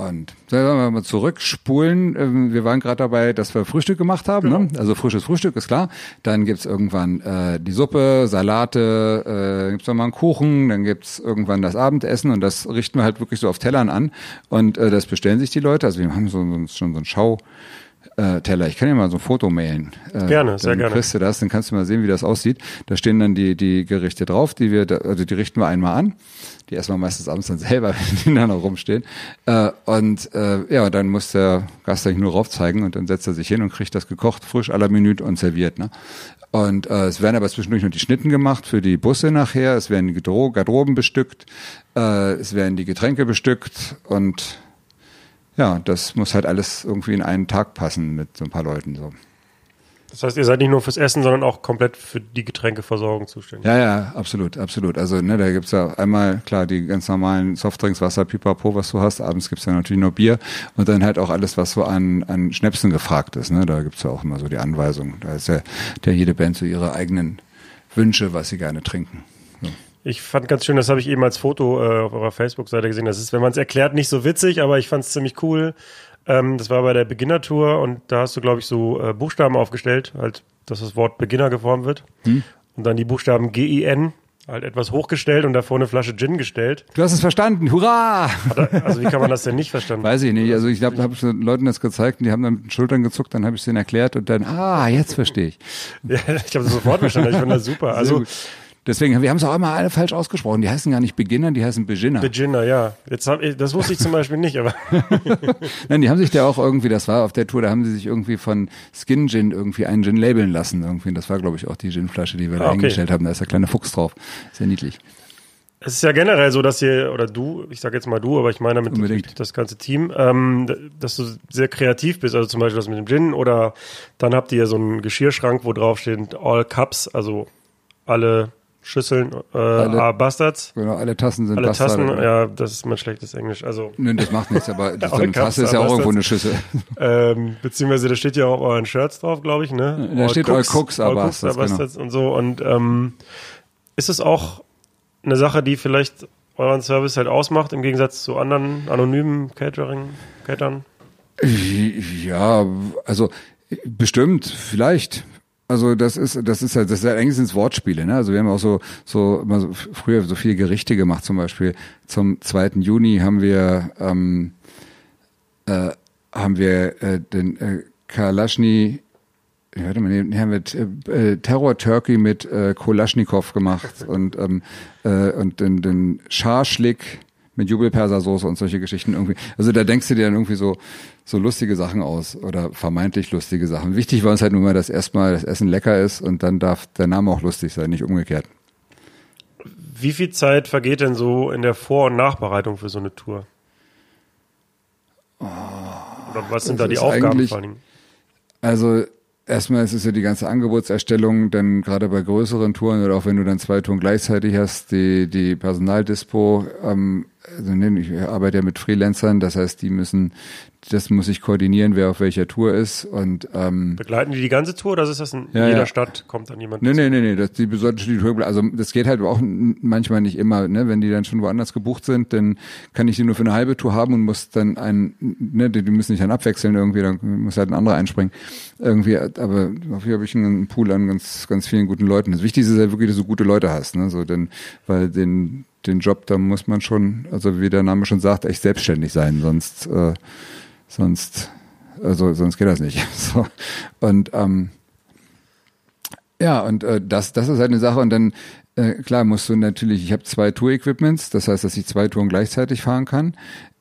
Speaker 2: Und wenn wir mal zurückspulen, ähm, wir waren gerade dabei, dass wir Frühstück gemacht haben. Ne? Also frisches Frühstück ist klar. Dann gibt's irgendwann äh, die Suppe, Salate, äh, gibt's nochmal einen Kuchen, dann gibt's irgendwann das Abendessen und das richten wir halt wirklich so auf Tellern an. Und äh, das bestellen sich die Leute. Also wir haben so, so schon so ein Schau. Äh, Teller. Ich kann dir mal so ein Foto mailen.
Speaker 1: Äh, gerne, sehr gerne.
Speaker 2: Kriegst du das, dann kannst du mal sehen, wie das aussieht. Da stehen dann die, die Gerichte drauf, die wir, da, also die richten wir einmal an die erstmal meistens abends dann selber, wenn die da noch rumstehen. Äh, und äh, ja, dann muss der Gast eigentlich nur rauf zeigen und dann setzt er sich hin und kriegt das gekocht, frisch à la Minute und serviert. Ne? Und äh, es werden aber zwischendurch noch die Schnitten gemacht für die Busse nachher. Es werden die Garderoben bestückt. Äh, es werden die Getränke bestückt. Und ja, das muss halt alles irgendwie in einen Tag passen mit so ein paar Leuten. So.
Speaker 1: Das heißt, ihr seid nicht nur fürs Essen, sondern auch komplett für die Getränkeversorgung zuständig.
Speaker 2: Ja, ja, absolut, absolut. Also ne, da gibt's ja einmal, klar, die ganz normalen Softdrinks, Wasser, Pipapo, was du hast. Abends gibt's ja natürlich noch Bier und dann halt auch alles, was so an, an Schnäpsen gefragt ist. Ne? Da gibt's ja auch immer so die Anweisung. Da ist ja der jede Band so ihre eigenen Wünsche, was sie gerne trinken. So.
Speaker 1: Ich fand ganz schön, das habe ich eben als Foto äh, auf eurer Facebook-Seite gesehen. Das ist, wenn man es erklärt, nicht so witzig, aber ich fand es ziemlich cool. Ähm, das war bei der Beginner-Tour und da hast du, glaube ich, so äh, Buchstaben aufgestellt, halt, dass das Wort Beginner geformt wird.
Speaker 2: Hm.
Speaker 1: Und dann die Buchstaben G-I-N halt etwas hochgestellt und davor eine Flasche Gin gestellt.
Speaker 2: Du hast es verstanden, hurra!
Speaker 1: Er, also wie kann man das denn nicht verstanden?
Speaker 2: Weiß ich nicht. Also ich glaube, da habe ich den Leuten das gezeigt und die haben dann mit den Schultern gezuckt, dann habe ich es denen erklärt und dann, ah, jetzt verstehe ich.
Speaker 1: Ja, ich habe das sofort verstanden. Ich fand das super. Also.
Speaker 2: Deswegen, wir haben es auch immer alle falsch ausgesprochen. Die heißen gar nicht Beginner, die heißen Beginner.
Speaker 1: Beginner, ja. Jetzt hab ich, das wusste ich zum Beispiel nicht, aber
Speaker 2: Nein, die haben sich da auch irgendwie, das war auf der Tour, da haben sie sich irgendwie von Skin Gin irgendwie einen Gin labeln lassen. Irgendwie. Das war, glaube ich, auch die Ginflasche, die wir da
Speaker 1: Ah, okay.
Speaker 2: eingestellt haben. Da ist der kleine Fuchs drauf. Sehr niedlich.
Speaker 1: es ist ja generell so, dass ihr, oder du, ich sage jetzt mal du, aber ich meine damit
Speaker 2: Unbedingt.
Speaker 1: das ganze Team, ähm, dass du sehr kreativ bist. Also zum Beispiel das mit dem Gin oder dann habt ihr so einen Geschirrschrank, wo drauf steht All Cups, also alle Schüsseln, äh, are Bastards.
Speaker 2: Genau, alle Tassen sind
Speaker 1: Alle
Speaker 2: Bastarde.
Speaker 1: Tassen, ja, das ist mein schlechtes Englisch. Also,
Speaker 2: Nö, das macht nichts, aber das, so
Speaker 1: Alle
Speaker 2: eine Tasse ist ja auch irgendwo eine Schüssel.
Speaker 1: ähm, beziehungsweise da steht ja auch euren Shirts drauf, glaube ich, ne?
Speaker 2: Da steht All Cooks, are
Speaker 1: All
Speaker 2: Bastards,
Speaker 1: are Bastards und so. Und ähm, ist es auch eine Sache, die vielleicht euren Service halt ausmacht, im Gegensatz zu anderen anonymen Catering, Catern?
Speaker 2: Ja, also bestimmt, vielleicht. Also das ist, das ist halt, das ist halt eigentlich sind Wortspiele, ne? Also wir haben auch so, so immer so früher so viele Gerichte gemacht, zum Beispiel zum 2. Juni haben wir ähm, äh, haben wir äh, den äh, Kalaschny ja, warte mal, nee, haben wir äh, Terror Turkey mit äh, Kolaschnikow gemacht und ähm, äh, und den, den Scharschlik mit Jubelpersersoße und solche Geschichten irgendwie. Also da denkst du dir dann irgendwie so so lustige Sachen aus oder vermeintlich lustige Sachen. Wichtig war uns halt nur mal, dass erstmal das Essen lecker ist und dann darf der Name auch lustig sein, nicht umgekehrt.
Speaker 1: Wie viel Zeit vergeht denn so in der Vor- und Nachbereitung für so eine Tour? Oder was sind da die Aufgaben vor allen Dingen?
Speaker 2: Also erstmal ist es ja die ganze Angebotserstellung, dann gerade bei größeren Touren oder auch wenn du dann zwei Touren gleichzeitig hast, die, die Personaldispo, ähm, also ne, ich arbeite ja mit Freelancern, das heißt, die müssen, das muss ich koordinieren, wer auf welcher Tour ist und ähm,
Speaker 1: Begleiten die die ganze Tour oder ist das in
Speaker 2: Ja,
Speaker 1: jeder
Speaker 2: ja.
Speaker 1: Stadt kommt dann jemand?
Speaker 2: Nee, nee, nee, nee, das, die schon die Tour, also das geht halt auch manchmal nicht immer, ne, wenn die dann schon woanders gebucht sind, dann kann ich die nur für eine halbe Tour haben und muss dann einen, ne, die, die müssen sich dann abwechseln irgendwie, dann muss halt ein anderer einspringen. Irgendwie, aber hier habe ich einen Pool an ganz, ganz vielen guten Leuten. Das Wichtigste ist ja wirklich, dass du gute Leute hast, ne, so, denn, weil den, den Job, da muss man schon, also wie der Name schon sagt, echt selbstständig sein, sonst, äh, sonst, also sonst geht das nicht. So. Und ähm, ja, und äh, das, das ist halt eine Sache. Und dann, äh, klar, musst du natürlich, ich habe zwei Tour-Equipments, das heißt, dass ich zwei Touren gleichzeitig fahren kann.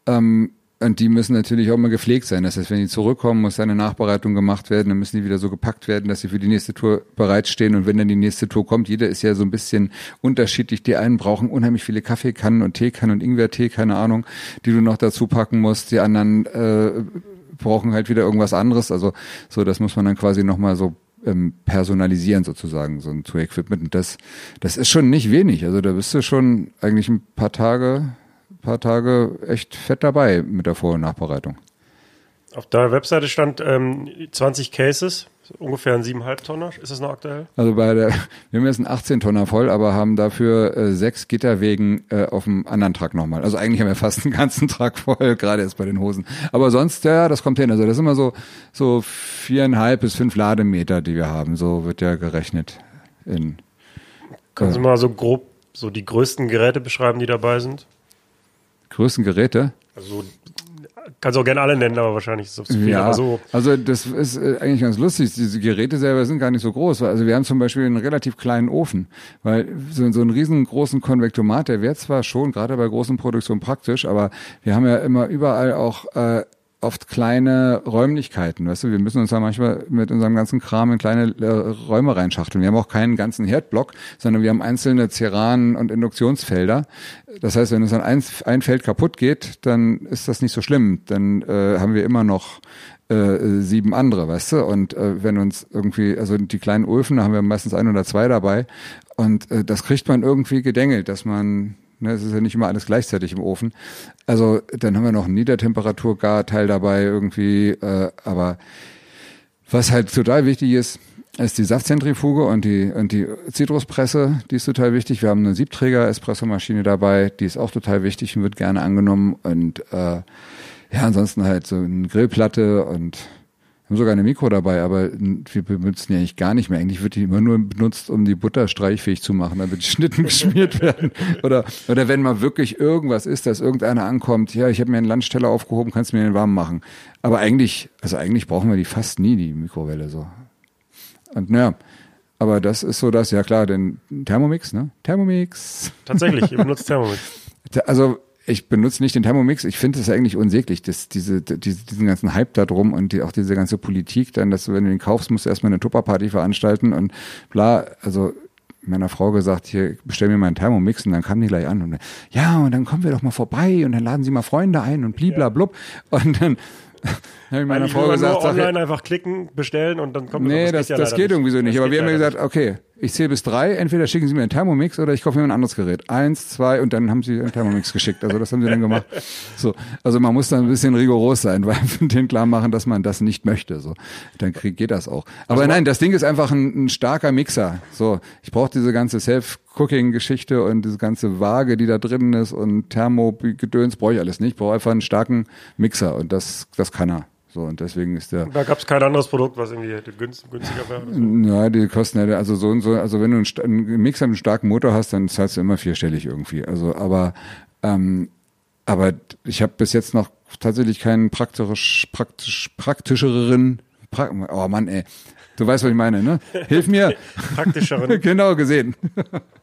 Speaker 2: Ähm, und die müssen natürlich auch immer gepflegt sein. Das heißt, wenn die zurückkommen, muss eine Nachbereitung gemacht werden, dann müssen die wieder so gepackt werden, dass sie für die nächste Tour bereitstehen. Und wenn dann die nächste Tour kommt, jeder ist ja so ein bisschen unterschiedlich. Die einen brauchen unheimlich viele Kaffeekannen und Teekannen und Ingwertee, keine Ahnung, die du noch dazu packen musst. Die anderen äh, brauchen halt wieder irgendwas anderes. Also so, das muss man dann quasi nochmal so ähm, personalisieren sozusagen, so ein Tour-Equipment. Und das, das ist schon nicht wenig. Also da bist du schon eigentlich ein paar Tage, paar Tage echt fett dabei mit der Vor- und Nachbereitung.
Speaker 1: Auf der Webseite stand ähm, 20 Cases, ungefähr ein 7,5 Tonner. Ist das noch aktuell?
Speaker 2: Also bei der, wir haben jetzt einen 18 Tonner voll, aber haben dafür äh, sechs Gitterwegen äh, auf dem anderen Truck nochmal. Also eigentlich haben wir fast einen ganzen Truck voll, gerade jetzt bei den Hosen. Aber sonst, ja, das kommt hin. Also das sind immer so, so viereinhalb bis fünf Lademeter, die wir haben. So wird ja gerechnet in
Speaker 1: Können Sie mal so grob so die größten Geräte beschreiben, die dabei sind?
Speaker 2: Größten Geräte.
Speaker 1: Also kannst auch gerne alle nennen, aber wahrscheinlich ist es zu viel.
Speaker 2: Ja,
Speaker 1: so,
Speaker 2: also das ist äh, eigentlich ganz lustig. Diese Geräte selber sind gar nicht so groß. Also wir haben zum Beispiel einen relativ kleinen Ofen, weil so, so einen riesengroßen Konvektomat, der wäre zwar schon gerade bei großen Produktionen praktisch, aber wir haben ja immer überall auch äh, oft kleine Räumlichkeiten, weißt du, wir müssen uns da manchmal mit unserem ganzen Kram in kleine äh, Räume reinschachteln. Wir haben auch keinen ganzen Herdblock, sondern wir haben einzelne Ceranen und Induktionsfelder. Das heißt, wenn uns dann ein, ein Feld kaputt geht, dann ist das nicht so schlimm. Dann äh, haben wir immer noch äh, sieben andere, weißt du? Und äh, wenn uns irgendwie, also die kleinen Öfen, da haben wir meistens ein oder zwei dabei. Und äh, das kriegt man irgendwie gedengelt, dass man Ne, es ist ja nicht immer alles gleichzeitig im Ofen. Also dann haben wir noch ein Niedertemperaturgar-Teil dabei irgendwie. Äh, aber was halt total wichtig ist, ist die Saftzentrifuge und die, und die Zitruspresse, die ist total wichtig. Wir haben eine Siebträger-Espressomaschine dabei, die ist auch total wichtig und wird gerne angenommen. Und äh, ja, ansonsten halt so eine Grillplatte und haben sogar eine Mikro dabei, aber wir benutzen die eigentlich gar nicht mehr. Eigentlich wird die immer nur benutzt, um die Butter streichfähig zu machen, damit die Schnitten geschmiert werden. Oder, oder wenn mal wirklich irgendwas ist, dass irgendeiner ankommt, ja, ich habe mir einen Lunchteller aufgehoben, kannst du mir den warm machen. Aber eigentlich, also eigentlich brauchen wir die fast nie, die Mikrowelle so. Und naja, aber das ist so das, ja klar, denn Thermomix, ne? Thermomix.
Speaker 1: Tatsächlich, ihr benutzt Thermomix.
Speaker 2: Also ich benutze nicht den Thermomix. Ich finde es eigentlich unsäglich, dass diese, diese, diesen ganzen Hype da drum und die, auch diese ganze Politik dann, dass du, wenn du den kaufst, musst du erstmal eine Tupperparty veranstalten und bla. Also meiner Frau gesagt, hier bestell mir mal einen Thermomix und dann kam die gleich an und ja, und dann kommen wir doch mal vorbei und dann laden sie mal Freunde ein und bliblablub. Und dann habe ich meiner Frau gesagt,
Speaker 1: nur online einfach klicken, bestellen und dann kommt
Speaker 2: Nee, das, das, das geht irgendwie so nicht. Das Aber wir haben ja gesagt, okay, ich zähle bis drei, entweder schicken Sie mir einen Thermomix oder ich kaufe mir ein anderes Gerät. Eins, zwei und dann haben Sie einen Thermomix geschickt. Also das haben Sie dann gemacht. So, also man muss dann ein bisschen rigoros sein, weil den klar machen, dass man das nicht möchte. So, dann krieg, geht das auch. Aber also nein, das Ding ist einfach ein, ein starker Mixer. So, ich brauche diese ganze Self-Cooking-Geschichte und diese ganze Waage, die da drin ist und Thermogedöns brauche ich alles nicht. Ich brauche einfach einen starken Mixer und das, das kann er. So, und deswegen ist der.
Speaker 1: Da gab es kein anderes Produkt, was irgendwie günstiger wäre.
Speaker 2: So. Ja, die kosten ja, also so und so, also wenn du einen, einen Mixer mit einem starken Motor hast, dann zahlst du immer vierstellig irgendwie. Also, aber, ähm, aber ich habe bis jetzt noch tatsächlich keinen praktisch, praktisch, praktischeren, pra oh Mann, ey. Du weißt, was ich meine, ne? Hilf mir.
Speaker 1: Praktischeren.
Speaker 2: genau, gesehen.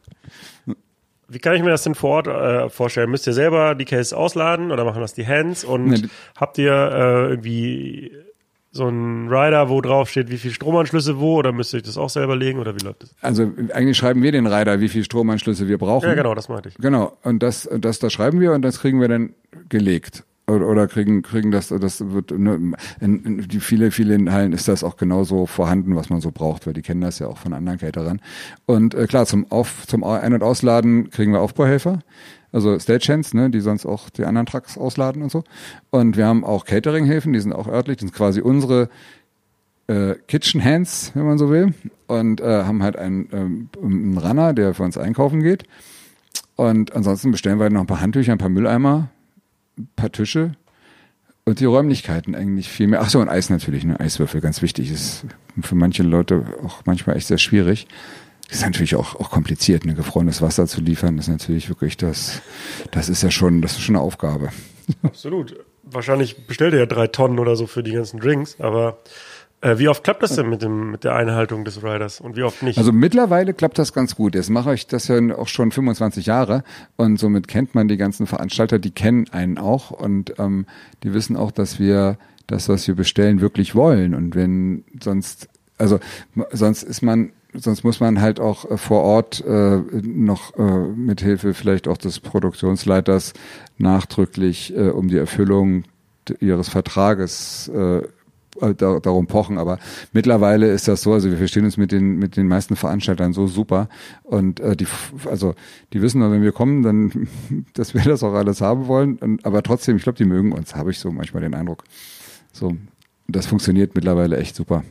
Speaker 1: Wie kann ich mir das denn vor Ort äh, vorstellen? Müsst ihr selber die Cases ausladen oder machen das die Hands? Und nee. habt ihr äh, irgendwie so einen Rider, wo drauf steht, wie viel Stromanschlüsse wo, oder müsst ihr das auch selber legen oder wie läuft das?
Speaker 2: Also eigentlich schreiben wir den Rider, wie viel Stromanschlüsse wir brauchen.
Speaker 1: Ja, genau, das meinte ich.
Speaker 2: Genau, und das, das, das schreiben wir und das kriegen wir dann gelegt oder, oder kriegen kriegen das das wird ne, in, in die viele viele Hallen ist das auch genauso vorhanden was man so braucht weil die kennen das ja auch von anderen Caterern. Und äh, klar zum auf zum Ein- und Ausladen kriegen wir Aufbauhelfer also Stagehands ne die sonst auch die anderen Trucks ausladen und so. Und wir haben auch Cateringhilfen die sind auch örtlich die sind quasi unsere äh, Kitchen Hands wenn man so will. Und äh, haben halt einen, ähm, einen Runner der für uns einkaufen geht. Und ansonsten bestellen wir halt noch ein paar Handtücher ein paar Mülleimer ein paar Tische und die Räumlichkeiten eigentlich viel mehr. Ach so, und Eis natürlich, ne? Eiswürfel, ganz wichtig. Ist für manche Leute auch manchmal echt sehr schwierig. Ist natürlich auch, auch kompliziert, ne? gefrorenes Wasser zu liefern. Ist natürlich wirklich das, das ist ja schon, das ist schon eine Aufgabe.
Speaker 1: Absolut. Wahrscheinlich bestellt ihr ja drei Tonnen oder so für die ganzen Drinks, aber wie oft klappt das denn mit, dem, mit der Einhaltung des Riders und wie oft nicht?
Speaker 2: Also mittlerweile klappt das ganz gut. Jetzt mache ich das ja auch schon 25 Jahre und somit kennt man die ganzen Veranstalter, die kennen einen auch und ähm, die wissen auch, dass wir das, was wir bestellen, wirklich wollen. Und wenn sonst, also sonst ist man sonst muss man halt auch äh, vor Ort äh, noch äh, mithilfe vielleicht auch des Produktionsleiters nachdrücklich äh, um die Erfüllung ihres Vertrages äh, äh, da, darum pochen. Aber mittlerweile ist das so, also wir verstehen uns mit den, mit den meisten Veranstaltern so super. Und äh, die, also die wissen, wenn wir kommen, dann, dass wir das auch alles haben wollen. Und, aber trotzdem, ich glaube, die mögen uns, habe ich so manchmal den Eindruck. So, das funktioniert mittlerweile echt super.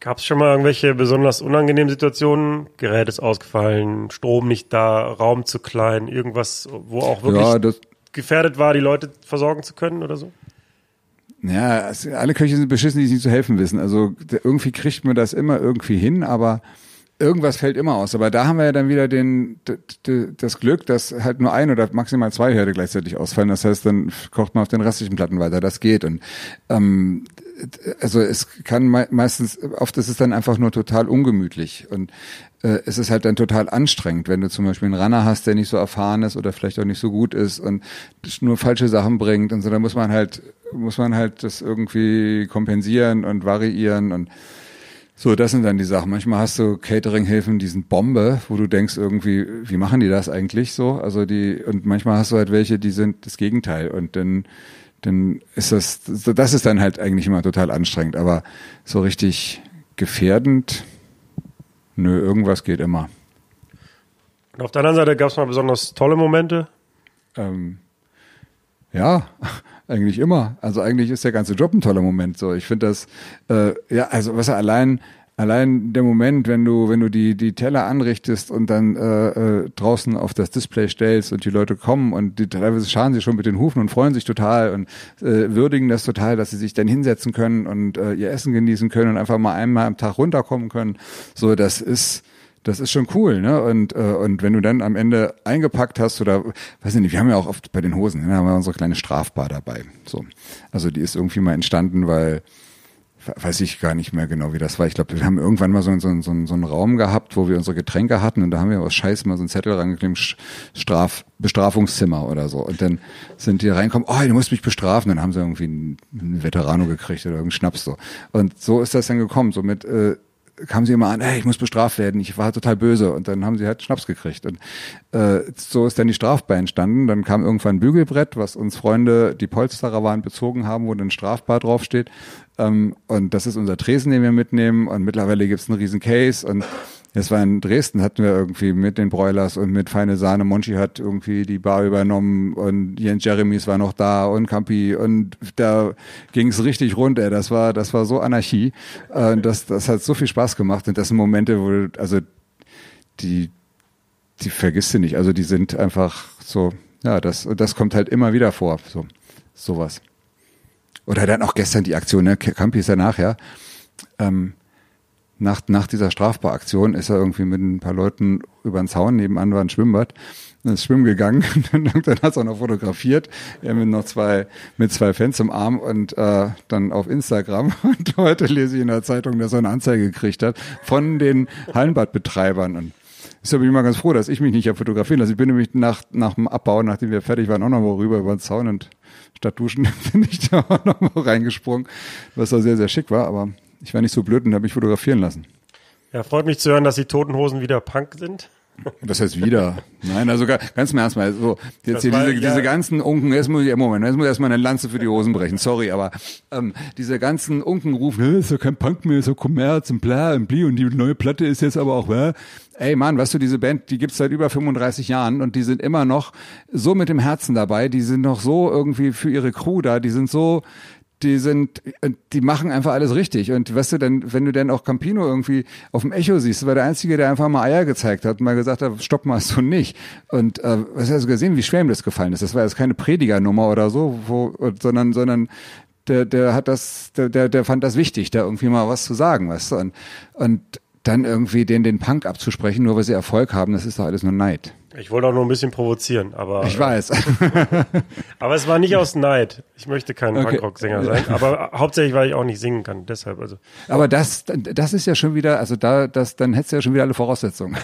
Speaker 1: Gab es schon mal irgendwelche besonders unangenehmen Situationen? Gerät ist ausgefallen, Strom nicht da, Raum zu klein, irgendwas, wo auch wirklich ja, gefährdet war, die Leute versorgen zu können oder so?
Speaker 2: Ja, alle Köche sind beschissen, die sich nicht zu helfen wissen. Also irgendwie kriegt man das immer irgendwie hin, aber irgendwas fällt immer aus. Aber da haben wir ja dann wieder den, das Glück, dass halt nur ein oder maximal zwei Herde gleichzeitig ausfallen. Das heißt, dann kocht man auf den restlichen Platten weiter. Das geht. Und ähm, also es kann me meistens, oft ist es dann einfach nur total ungemütlich und äh, es ist halt dann total anstrengend, wenn du zum Beispiel einen Runner hast, der nicht so erfahren ist oder vielleicht auch nicht so gut ist und nur falsche Sachen bringt und so, da muss man halt, muss man halt das irgendwie kompensieren und variieren und so, das sind dann die Sachen. Manchmal hast du Catering-Hilfen, die sind Bombe, wo du denkst irgendwie, wie machen die das eigentlich so? Also die, und manchmal hast du halt welche, die sind das Gegenteil und dann, dann ist das, das ist dann halt eigentlich immer total anstrengend, aber so richtig gefährdend, nö, irgendwas geht immer.
Speaker 1: Und auf der anderen Seite gab es mal besonders tolle Momente.
Speaker 2: Ähm, ja, eigentlich immer. Also eigentlich ist der ganze Job ein toller Moment. So, ich finde das, äh, ja, also was allein allein der Moment, wenn du wenn du die die Teller anrichtest und dann äh, äh, draußen auf das Display stellst und die Leute kommen und die teilweise scharen sie schon mit den Hufen und freuen sich total und äh, würdigen das total, dass sie sich dann hinsetzen können und äh, ihr Essen genießen können und einfach mal einmal am Tag runterkommen können. So, das ist das ist schon cool, ne? Und, äh, und wenn du dann am Ende eingepackt hast oder, weiß ich nicht, wir haben ja auch oft bei den Hosen, ne, haben wir unsere kleine Strafbar dabei. So. Also die ist irgendwie mal entstanden, weil, weiß ich gar nicht mehr genau, wie das war. Ich glaube, wir haben irgendwann mal so, so, so, so einen Raum gehabt, wo wir unsere Getränke hatten und da haben wir aus Scheiß mal so einen Zettel rangeklebt, Straf, Bestrafungszimmer oder so. Und dann sind die reinkommen, oh, du musst mich bestrafen. Dann haben sie irgendwie einen, einen Veterano gekriegt oder irgendeinen Schnaps so. Und so ist das dann gekommen, so mit, äh, kamen sie immer an, hey, ich muss bestraft werden, ich war total böse. Und dann haben sie halt Schnaps gekriegt. Und äh, so ist dann die Strafbar entstanden. Dann kam irgendwann ein Bügelbrett, was uns Freunde, die Polsterer waren, bezogen haben, wo dann Strafbar draufsteht. Ähm, und das ist unser Tresen, den wir mitnehmen. Und mittlerweile gibt's einen riesen Case. Und es war in Dresden, hatten wir irgendwie mit den Broilers und mit Feine Sahne. Monchi hat irgendwie die Bar übernommen und Jens Jeremys war noch da und Campi und da ging es richtig rund, ey. Das war, das war so Anarchie. Äh, das, das hat so viel Spaß gemacht und das sind Momente, wo, also, die, die vergisst du nicht. Also die sind einfach so, ja, das, das kommt halt immer wieder vor, so, sowas. Oder dann auch gestern die Aktion, ne? Campi ist ja nachher. Ähm, nach, nach dieser Strafbaraktion ist er irgendwie mit ein paar Leuten über den Zaun, nebenan war ein Schwimmbad, ist schwimmen gegangen und dann hat er noch fotografiert, er mit noch zwei, mit zwei Fans im Arm und äh, dann auf Instagram. Und heute lese ich in der Zeitung, dass er eine Anzeige gekriegt hat von den Hallenbadbetreibern. Und Deshalb bin ich mal ganz froh, dass ich mich nicht fotografieren lassen. Ich bin nämlich nach, nach dem Abbau, nachdem wir fertig waren, auch noch mal rüber über den Zaun und statt duschen bin ich da auch noch mal reingesprungen, was da sehr, sehr schick war, aber ich war nicht so blöd und habe mich fotografieren lassen.
Speaker 1: Ja, freut mich zu hören, dass die Toten Hosen wieder Punk sind.
Speaker 2: Das heißt wieder. Nein, also ganz im Ernst mal, so, jetzt hier war, diese, ja. diese ganzen Unken, jetzt muss ich, Moment, jetzt muss ich erstmal eine Lanze für die Hosen brechen, sorry, aber ähm, diese ganzen Unken rufen, ist ja kein Punk mehr, so Kommerz und bla und bli und die neue Platte ist jetzt aber auch, äh? ey Mann, weißt du, diese Band, die gibt's seit über 35 Jahren und die sind immer noch so mit dem Herzen dabei, die sind noch so irgendwie für ihre Crew da, die sind so, die sind, die machen einfach alles richtig. Und weißt du, denn, wenn du dann auch Campino irgendwie auf dem Echo siehst, war der Einzige, der einfach mal Eier gezeigt hat und mal gesagt hat, stopp mal so nicht. Und äh, hast du gesehen, wie schwer ihm das gefallen ist? Das war jetzt keine Predigernummer oder so, wo, sondern, sondern der, der hat das, der, der, der fand das wichtig, da irgendwie mal was zu sagen, weißt du? Und, und dann irgendwie den, den Punk abzusprechen, nur weil sie Erfolg haben, das ist doch alles nur Neid.
Speaker 1: Ich wollte auch nur ein bisschen provozieren, aber.
Speaker 2: Ich weiß.
Speaker 1: aber es war nicht aus Neid. Ich möchte kein okay. Punkrock-Sänger sein, aber hauptsächlich, weil ich auch nicht singen kann, deshalb also.
Speaker 2: Aber das, das ist ja schon wieder, also da, das, dann hättest du ja schon wieder alle Voraussetzungen.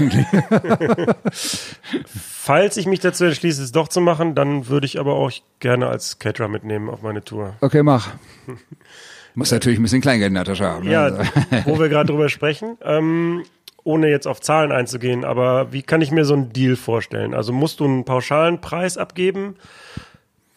Speaker 1: Falls ich mich dazu entschließe, es doch zu machen, dann würde ich aber auch gerne als Caterer mitnehmen auf meine Tour.
Speaker 2: Okay, mach. Muss natürlich ein bisschen Kleingeld in der Tasche haben.
Speaker 1: Ne? Ja, also. wo wir gerade drüber sprechen. Ähm, ohne jetzt auf Zahlen einzugehen, aber wie kann ich mir so einen Deal vorstellen? Also musst du einen pauschalen Preis abgeben?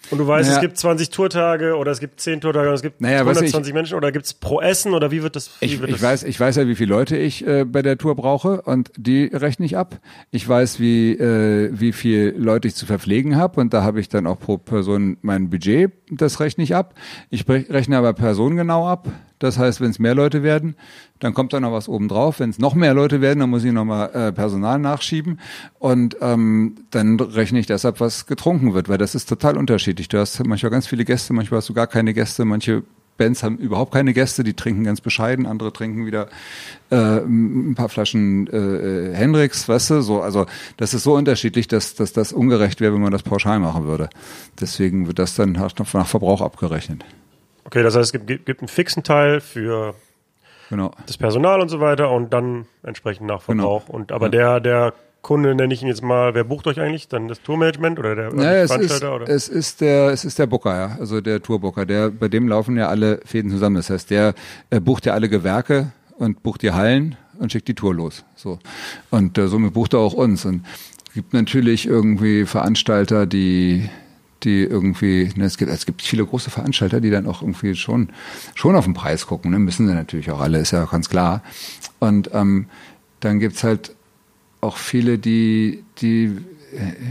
Speaker 1: Und du weißt, naja. es gibt 20 Tourtage oder es gibt 10 Tourtage oder es gibt naja, 120 ich, Menschen oder gibt es pro Essen oder wie wird das? Wie
Speaker 2: ich,
Speaker 1: wird
Speaker 2: ich das? weiß, ich weiß ja, wie viele Leute ich äh, bei der Tour brauche und die rechne ich ab. Ich weiß, wie äh, wie viel Leute ich zu verpflegen habe und da habe ich dann auch pro Person mein Budget. Das rechne ich ab. Ich rechne aber personengenau ab. Das heißt, wenn es mehr Leute werden, dann kommt da noch was oben drauf. Wenn es noch mehr Leute werden, dann muss ich nochmal äh, Personal nachschieben. Und ähm, dann rechne ich deshalb, was getrunken wird, weil das ist total unterschiedlich. Du hast manchmal ganz viele Gäste, manchmal hast du gar keine Gäste, manche Bands haben überhaupt keine Gäste, die trinken ganz bescheiden, andere trinken wieder äh, ein paar Flaschen äh, Hendrix, weißt du, so, also das ist so unterschiedlich, dass, dass das ungerecht wäre, wenn man das pauschal machen würde. Deswegen wird das dann nach Verbrauch abgerechnet.
Speaker 1: Okay, das heißt, es gibt, gibt einen fixen Teil für
Speaker 2: Genau.
Speaker 1: das Personal und so weiter und dann entsprechend Nachverbrauch. Und aber der, der Kunde, nenne ich ihn jetzt mal, wer bucht euch eigentlich? Dann das Tourmanagement oder der
Speaker 2: Ja, es ist,
Speaker 1: Veranstalter? oder?
Speaker 2: es ist der, es ist der Booker, ja, also der Tourbooker, der, bei dem laufen ja alle Fäden zusammen. Das heißt, der äh, bucht ja alle Gewerke und bucht die Hallen und schickt die Tour los. So. Und äh, somit bucht er auch uns. Und es gibt natürlich irgendwie Veranstalter, die die irgendwie, ne, es gibt, es gibt viele große Veranstalter, die dann auch irgendwie schon, schon auf den Preis gucken, ne, müssen sie natürlich auch alle, ist ja ganz klar. Und ähm, dann gibt's halt auch viele, die, die,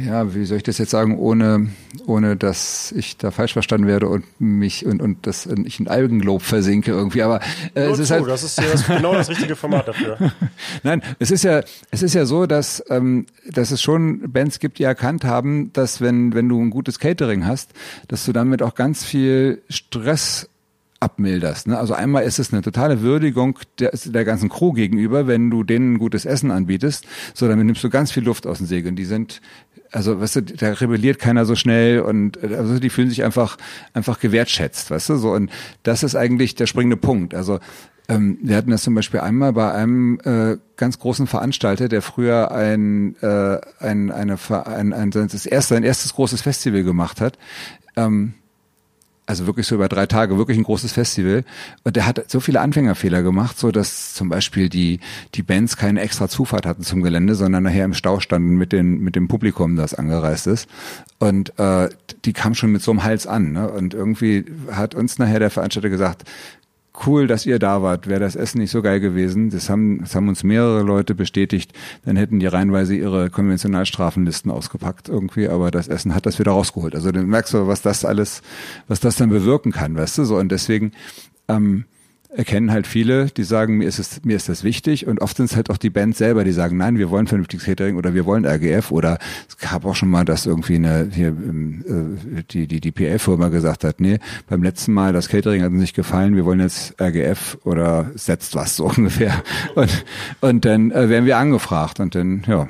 Speaker 2: ja, wie soll ich das jetzt sagen, ohne, ohne dass ich da falsch verstanden werde und mich und, und dass ich in Algenlob versinke irgendwie. Aber äh,
Speaker 1: Nur
Speaker 2: es ist
Speaker 1: zu,
Speaker 2: halt,
Speaker 1: das ist ja das, genau das richtige Format dafür.
Speaker 2: Nein, es ist ja, es ist ja so, dass, ähm, dass es schon Bands gibt, die erkannt haben, dass wenn, wenn du ein gutes Catering hast, dass du damit auch ganz viel Stress abmilderst. Ne? Also einmal ist es eine totale Würdigung der, der ganzen Crew gegenüber, wenn du denen gutes Essen anbietest. So, damit nimmst du ganz viel Luft aus den Segeln. Die sind, also weißt du, da rebelliert keiner so schnell und also die fühlen sich einfach einfach gewertschätzt, weißt du, so und das ist eigentlich der springende Punkt. Also ähm, wir hatten das zum Beispiel einmal bei einem äh, ganz großen Veranstalter, der früher ein, äh, ein, eine, ein, ein, das erste, ein erstes großes Festival gemacht hat. Ähm, also wirklich so über drei Tage, wirklich ein großes Festival. Und der hat so viele Anfängerfehler gemacht, so dass zum Beispiel die, die Bands keine extra Zufahrt hatten zum Gelände, sondern nachher im Stau standen mit, den, mit dem Publikum, das angereist ist. Und äh, die kam schon mit so einem Hals an. Ne? Und irgendwie hat uns nachher der Veranstalter gesagt, cool, dass ihr da wart. Wäre das Essen nicht so geil gewesen, das haben, das haben uns mehrere Leute bestätigt, dann hätten die reihenweise ihre Konventionalstrafenlisten ausgepackt irgendwie, aber das Essen hat das wieder rausgeholt. Also dann merkst du, was das alles, was das dann bewirken kann, weißt du, so und deswegen ähm, erkennen halt viele, die sagen, mir ist es, mir ist das wichtig. Und oft sind es halt auch die Bands selber, die sagen, nein, wir wollen vernünftiges Catering oder wir wollen RGF oder es gab auch schon mal, dass irgendwie eine, hier, ähm, äh, die, die, die PL-Firma gesagt hat, nee, beim letzten Mal das Catering hat uns nicht gefallen, wir wollen jetzt RGF oder setzt was so ungefähr. Und, und dann äh, werden wir angefragt und dann, ja,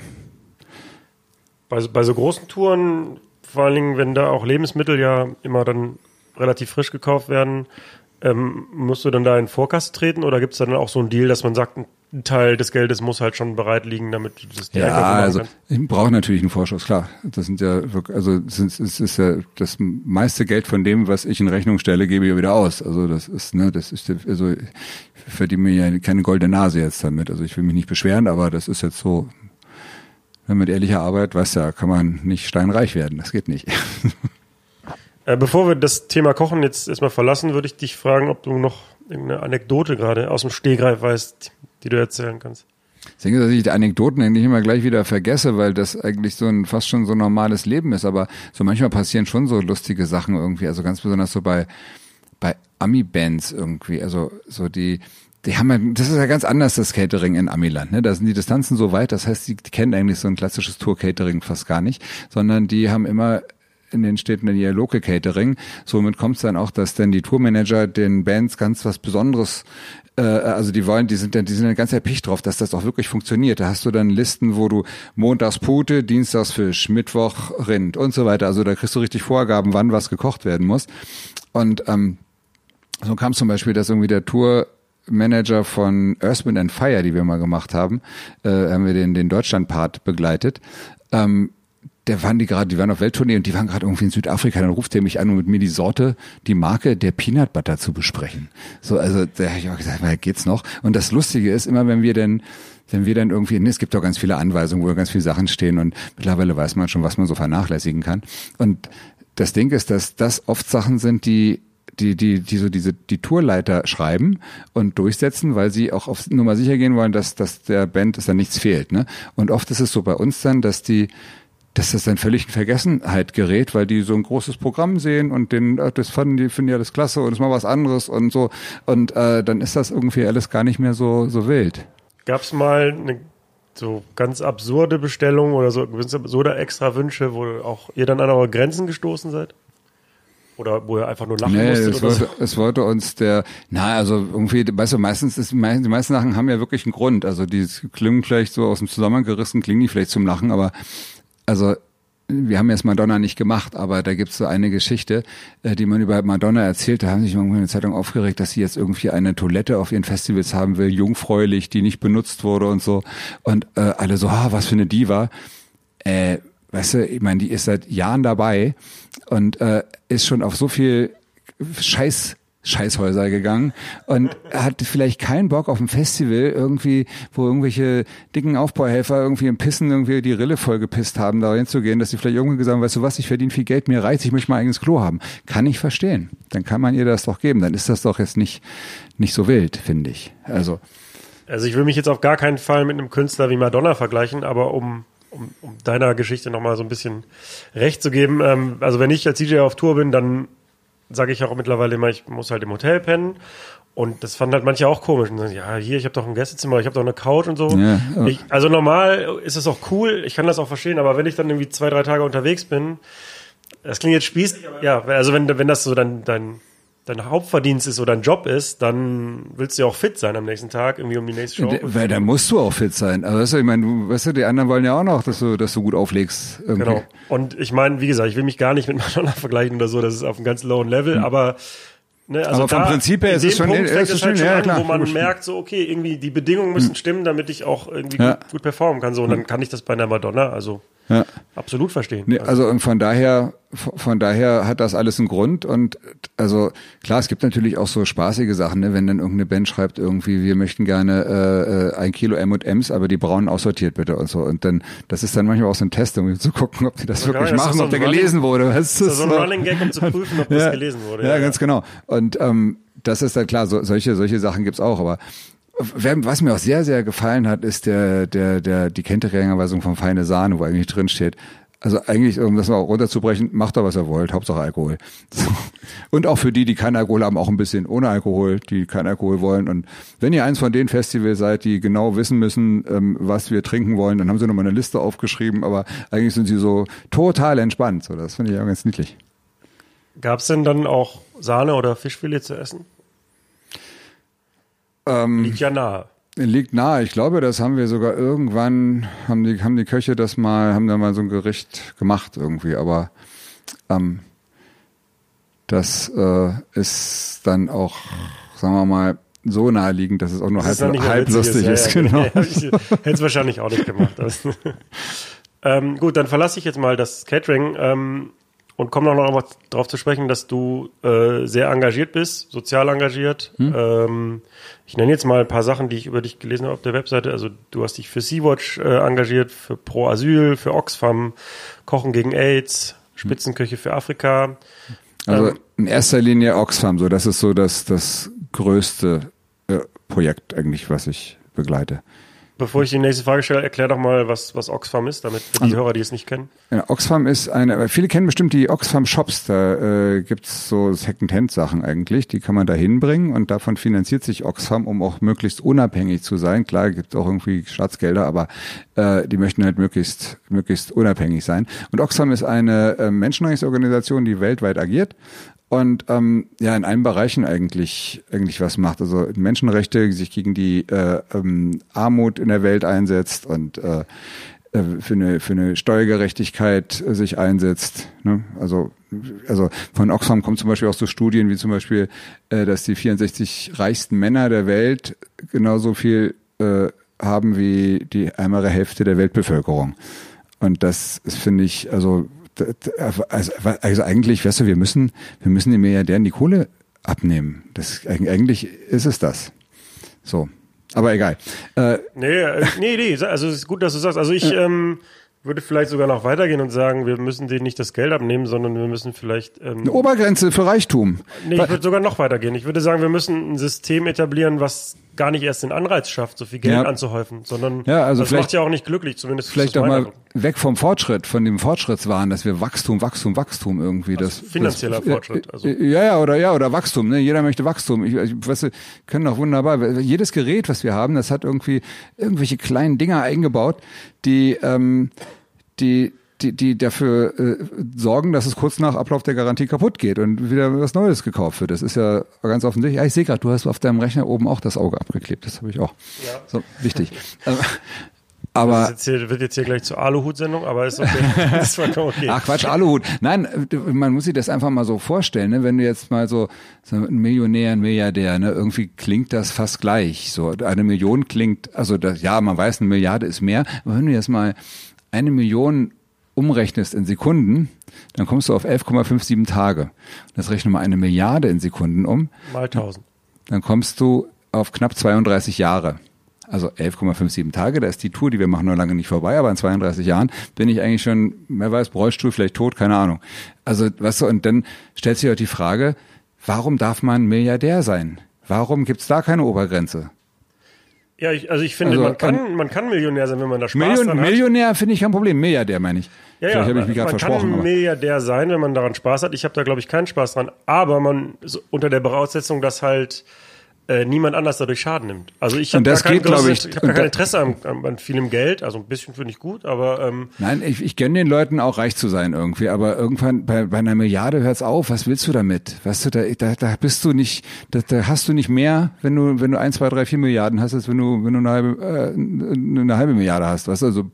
Speaker 1: Bei, bei so großen Touren, vor allen Dingen, wenn da auch Lebensmittel ja immer dann relativ frisch gekauft werden, ähm, musst du dann da in Vorkasse treten oder gibt es dann auch so einen Deal, dass man sagt, ein Teil des Geldes muss halt schon bereit liegen, damit du das direkt
Speaker 2: Ja, also ich brauche natürlich einen Vorschuss, klar. Das sind ja wirklich, also es ist, es ist ja das meiste Geld von dem, was ich in Rechnung stelle, gebe ich ja wieder aus. Also das ist, ne, das ist, also ich verdiene mir ja keine goldene Nase jetzt damit. Also ich will mich nicht beschweren, aber das ist jetzt so, wenn mit ehrlicher Arbeit, weißt ja, kann man nicht steinreich werden. Das geht nicht.
Speaker 1: Äh, bevor wir das Thema Kochen jetzt erstmal verlassen, würde ich dich fragen, ob du noch irgendeine Anekdote gerade aus dem Stehgreif weißt, die du erzählen kannst.
Speaker 2: Ich denke, dass ich die Anekdoten eigentlich immer gleich wieder vergesse, weil das eigentlich so ein fast schon so normales Leben ist. Aber so manchmal passieren schon so lustige Sachen irgendwie. Also ganz besonders so bei, bei Ami-Bands irgendwie. Also so die, die haben ja, das ist ja ganz anders, das Catering in Amiland. Ne? Da sind die Distanzen so weit, das heißt, die, die kennen eigentlich so ein klassisches Tour-Catering fast gar nicht, sondern die haben immer in den Städten dann ihr Local Catering. Somit kommt es dann auch, dass dann die Tourmanager den Bands ganz was Besonderes äh, also die wollen, die sind dann, die sind dann ganz erpicht drauf, dass das auch wirklich funktioniert. Da hast du dann Listen, wo du montags Pute, dienstags Fisch, Mittwoch Rind und so weiter. Also da kriegst du richtig Vorgaben, wann was gekocht werden muss. Und ähm, so kam zum Beispiel, dass irgendwie der Tourmanager von Earth, Wind and Fire, die wir mal gemacht haben, äh, haben wir den, den Deutschland-Part begleitet. Ähm, der waren die gerade, die waren auf Welttournee und die waren gerade irgendwie in Südafrika. Dann ruft er mich an, um mit mir die Sorte, die Marke der Peanut Butter zu besprechen. So, also da habe ich auch gesagt, mal geht's noch. Und das Lustige ist immer, wenn wir denn wenn wir dann irgendwie, nee, es gibt auch ganz viele Anweisungen, wo ganz viele Sachen stehen und mittlerweile weiß man schon, was man so vernachlässigen kann. Und das Ding ist, dass das oft Sachen sind, die die, die, die so diese, die Tourleiter schreiben und durchsetzen, weil sie auch auf Nummer sicher gehen wollen, dass, dass der Band, dass da nichts fehlt, ne? Und oft ist es so bei uns dann, dass die, dass das dann völlig in Vergessenheit gerät, weil die so ein großes Programm sehen und den, äh, das fanden die, finden die alles klasse und ist mal was anderes und so. Und äh, dann ist das irgendwie alles gar nicht mehr so, so wild.
Speaker 1: Gab es mal eine so ganz absurde Bestellung oder so absurde extra Wünsche, wo auch ihr dann an eure Grenzen gestoßen seid? Oder wo ihr einfach nur lachen
Speaker 2: Nee,
Speaker 1: musstet
Speaker 2: es
Speaker 1: oder so?
Speaker 2: wollte, es wollte uns der, na, also irgendwie, weißt du, meistens ist, die meisten Sachen haben ja wirklich einen Grund. Also die klingen vielleicht so aus dem Zusammenhang gerissen, klingen die vielleicht zum Lachen, aber also wir haben jetzt Madonna nicht gemacht, aber da gibt's so eine Geschichte, äh, die man über Madonna erzählt. Da haben sich irgendwann in der Zeitung aufgeregt, dass sie jetzt irgendwie eine Toilette auf ihren Festivals haben will, jungfräulich, die nicht benutzt wurde und so. Und äh, alle so, ah, was für eine Diva. Äh, weißt du, ich meine, die ist seit Jahren dabei und äh, ist schon auf so viel Scheiß Scheißhäuser gegangen und hat vielleicht keinen Bock auf ein Festival irgendwie, wo irgendwelche dicken Aufbauhelfer irgendwie im Pissen irgendwie die Rille vollgepisst haben, da hinzugehen, dass sie vielleicht irgendwie gesagt haben, weißt du was, ich verdiene viel Geld, mir reizt, ich möchte mein eigenes Klo haben. Kann ich verstehen. Dann kann man ihr das doch geben. Dann ist das doch jetzt nicht, nicht so wild, finde ich. Also.
Speaker 1: Also ich will mich jetzt auf gar keinen Fall mit einem Künstler wie Madonna vergleichen, aber um um, um deiner Geschichte nochmal so ein bisschen recht zu geben, ähm, also wenn ich als DJ auf Tour bin, dann sage ich auch mittlerweile immer, ich muss halt im Hotel pennen. Und das fanden halt manche auch komisch. Und sagen, ja, hier, ich habe doch ein Gästezimmer, ich habe doch eine Couch und so.
Speaker 2: Ja.
Speaker 1: Ich, also normal ist es auch cool, ich kann das auch verstehen, aber wenn ich dann irgendwie zwei, drei Tage unterwegs bin, das klingt jetzt spießig, aber ja, also wenn, wenn das so dein, dein, dein Hauptverdienst ist oder dein Job ist, dann willst du ja auch fit sein am nächsten Tag, irgendwie um die nächste Show.
Speaker 2: Weil da musst du auch fit sein. Aber weißt du, ich meine, du, weißt du, die anderen wollen ja auch noch, dass du, dass du gut auflegst. Irgendwie.
Speaker 1: Genau. Und ich meine, wie gesagt, ich will mich gar nicht mit Madonna vergleichen oder so, das ist auf einem ganz lowen Level,
Speaker 2: Hm.
Speaker 1: aber Ne, also
Speaker 2: Aber vom
Speaker 1: da,
Speaker 2: Prinzip her ist es schon- ist es
Speaker 1: es
Speaker 2: schon-
Speaker 1: halt schon
Speaker 2: ja,
Speaker 1: an,
Speaker 2: klar,
Speaker 1: wo man
Speaker 2: logisch.
Speaker 1: merkt, so okay, irgendwie die Bedingungen müssen stimmen, damit ich auch irgendwie
Speaker 2: Ja.
Speaker 1: gut, gut performen kann. So, und dann kann ich das bei einer Madonna also
Speaker 2: Ja.
Speaker 1: absolut verstehen.
Speaker 2: Nee, also und von daher, von daher hat das alles einen Grund und also klar, es gibt natürlich auch so spaßige Sachen, ne? wenn dann irgendeine Band schreibt irgendwie, wir möchten gerne äh, äh, ein Kilo M&M's, aber die braunen aussortiert bitte und so und dann, das ist dann manchmal auch so ein Test, um zu gucken, ob die das
Speaker 1: Also
Speaker 2: wirklich
Speaker 1: geil, das
Speaker 2: machen,
Speaker 1: so
Speaker 2: ob der
Speaker 1: Running-
Speaker 2: gelesen wurde. Weißt
Speaker 1: das ist so ein Running Gag, um zu prüfen, ob das gelesen wurde.
Speaker 2: Ja, ganz genau. Und ähm, das ist dann klar, so, solche, solche Sachen gibt's auch, aber was mir auch sehr, sehr gefallen hat, ist der, der, der, die Kenntnisregelweisung von Feine Sahne, wo eigentlich drin steht. Also eigentlich, um das mal runterzubrechen, macht doch, was ihr wollt, Hauptsache Alkohol. So. Und auch für die, die keinen Alkohol haben, auch ein bisschen ohne Alkohol, die keinen Alkohol wollen. Und wenn ihr eins von den Festivals seid, die genau wissen müssen, ähm, was wir trinken wollen, dann haben sie nochmal eine Liste aufgeschrieben, aber eigentlich sind sie so total entspannt. So, das finde ich auch ganz niedlich.
Speaker 1: Gab es denn dann auch Sahne oder Fischfilet zu essen?
Speaker 2: Ähm,
Speaker 1: Liegt ja nahe.
Speaker 2: Liegt nahe. Ich glaube, das haben wir sogar irgendwann, haben die, haben die Köche das mal, haben da mal so ein Gericht gemacht irgendwie, aber ähm, das äh, ist dann auch, sagen wir mal, so naheliegend, dass es auch nur halb,
Speaker 1: Das
Speaker 2: halb
Speaker 1: witzig
Speaker 2: lustig
Speaker 1: ja,
Speaker 2: ist.
Speaker 1: ja,
Speaker 2: genau.
Speaker 1: Ja, ich hätte es wahrscheinlich auch nicht gemacht. Also, ähm, gut, dann verlasse ich jetzt mal das Catering ähm, und komme noch mal darauf zu sprechen, dass du äh, sehr engagiert bist, sozial engagiert.
Speaker 2: Hm.
Speaker 1: Ähm, ich nenne jetzt mal ein paar Sachen, die ich über dich gelesen habe auf der Webseite. Also du hast dich für Sea-Watch äh, engagiert, für Pro Asyl, für Oxfam, Kochen gegen AIDS, Spitzenköche für Afrika.
Speaker 2: Also
Speaker 1: Ähm,
Speaker 2: in erster Linie Oxfam, so das ist so das, das größte äh, Projekt eigentlich, was ich begleite.
Speaker 1: Bevor ich die nächste Frage stelle, erklär doch mal, was, was Oxfam ist, damit für die
Speaker 2: Also-
Speaker 1: Hörer, die es nicht kennen.
Speaker 2: Ja, Oxfam ist eine, viele kennen bestimmt die Oxfam Shops, da äh, gibt's so Second-Hand-Sachen eigentlich, die kann man da hinbringen und davon finanziert sich Oxfam, um auch möglichst unabhängig zu sein. Klar, gibt auch irgendwie Staatsgelder, aber äh, die möchten halt möglichst, möglichst unabhängig sein. Und Oxfam ist eine äh, Menschenrechtsorganisation, die weltweit agiert und ähm, ja in allen Bereichen eigentlich eigentlich was macht. Also Menschenrechte, sich gegen die äh, ähm, Armut in der Welt einsetzt und äh, äh, für eine für eine Steuergerechtigkeit äh, sich einsetzt. Ne? Also also von Oxfam kommen zum Beispiel auch so Studien wie zum Beispiel, äh, dass die 64 reichsten Männer der Welt genauso viel äh, haben wie die ärmere Hälfte der Weltbevölkerung. Und das ist, finde ich, also, also, also eigentlich, weißt du, wir müssen, wir müssen den Milliardären die Kohle abnehmen. Das, eig- eigentlich ist es das. So. Aber egal. Äh,
Speaker 1: Nee, äh, nee, nee, also es ist gut, dass du sagst. Also ich ähm, würde vielleicht sogar noch weitergehen und sagen, wir müssen denen nicht das Geld abnehmen, sondern wir müssen vielleicht. Ähm,
Speaker 2: eine Obergrenze für Reichtum.
Speaker 1: nee, ich würde sogar noch weitergehen. Ich würde sagen, wir müssen ein System etablieren, was gar nicht erst den Anreiz schafft, so viel Geld
Speaker 2: Ja.
Speaker 1: anzuhäufen, sondern
Speaker 2: Ja, also
Speaker 1: das
Speaker 2: vielleicht-
Speaker 1: macht ja auch nicht glücklich, zumindest
Speaker 2: Vielleicht auch
Speaker 1: mein
Speaker 2: mal weg vom Fortschritt, von dem Fortschrittswahn, dass wir Wachstum, Wachstum, Wachstum irgendwie. das,
Speaker 1: finanzieller
Speaker 2: das,
Speaker 1: Fortschritt, also.
Speaker 2: Ja, ja, oder ja, oder Wachstum. Ne? Jeder möchte Wachstum. Ich, ich weißt du, können doch wunderbar. Jedes Gerät, was wir haben, das hat irgendwie irgendwelche kleinen Dinger eingebaut, die, ähm, die die, die dafür äh, sorgen, dass es kurz nach Ablauf der Garantie kaputt geht und wieder was Neues gekauft wird. Das ist ja ganz offensichtlich. Ja, ich sehe gerade, du hast auf deinem Rechner oben auch das Auge abgeklebt. Das habe ich auch.
Speaker 1: Ja.
Speaker 2: So, wichtig. Aber
Speaker 1: Das, jetzt hier, wird jetzt hier gleich zur Aluhut-Sendung, aber ist okay. ist vollkommen okay.
Speaker 2: Ach Quatsch, Aluhut. Nein, man muss sich das einfach mal so vorstellen, ne? wenn du jetzt mal so, so ein Millionär, ein Milliardär, ne? irgendwie klingt das fast gleich. So eine Million klingt, also das, ja, man weiß, eine Milliarde ist mehr, aber wenn du jetzt mal eine Million umrechnest in Sekunden, dann kommst du auf 11,57 Tage. Das rechne mal eine Milliarde in Sekunden um,
Speaker 1: Mal 1000.
Speaker 2: dann kommst du auf knapp 32 Jahre. Also 11,57 Tage, da ist die Tour, die wir machen, noch lange nicht vorbei, aber in 32 Jahren bin ich eigentlich schon, wer weiß, Rollstuhl, vielleicht tot, keine Ahnung. Also, weißt du, und dann stellt sich auch die Frage, warum darf man Milliardär sein? Warum gibt's da keine Obergrenze?
Speaker 1: Ja, ich, also ich finde,
Speaker 2: Also,
Speaker 1: man, kann, man kann Millionär sein, wenn man da Spaß
Speaker 2: Million,
Speaker 1: dran hat.
Speaker 2: Millionär finde ich kein Problem, Milliardär meine ich.
Speaker 1: Ja,
Speaker 2: Vielleicht
Speaker 1: ja,
Speaker 2: habe ich mich gerade
Speaker 1: man
Speaker 2: versprochen.
Speaker 1: kann
Speaker 2: Aber.
Speaker 1: Milliardär sein, wenn man daran Spaß hat. Ich habe da, glaube ich, keinen Spaß dran. Aber man so unter der Voraussetzung, dass halt äh, niemand anders dadurch Schaden nimmt. Also ich habe
Speaker 2: das
Speaker 1: kein,
Speaker 2: geht,
Speaker 1: großes-
Speaker 2: ich,
Speaker 1: ich da
Speaker 2: und
Speaker 1: kein Interesse an, an, vielem Geld. Also ein bisschen finde ich gut, aber ähm,
Speaker 2: Nein, ich, ich gönne den Leuten auch reich zu sein irgendwie, aber irgendwann bei, bei einer Milliarde hört's auf. Was willst du damit? Weißt du, da, da, da bist du nicht, da, da hast du nicht mehr, wenn du wenn du ein, zwei, drei, vier Milliarden hast, als wenn du wenn du eine halbe äh, eine halbe Milliarde hast. Weißt du, also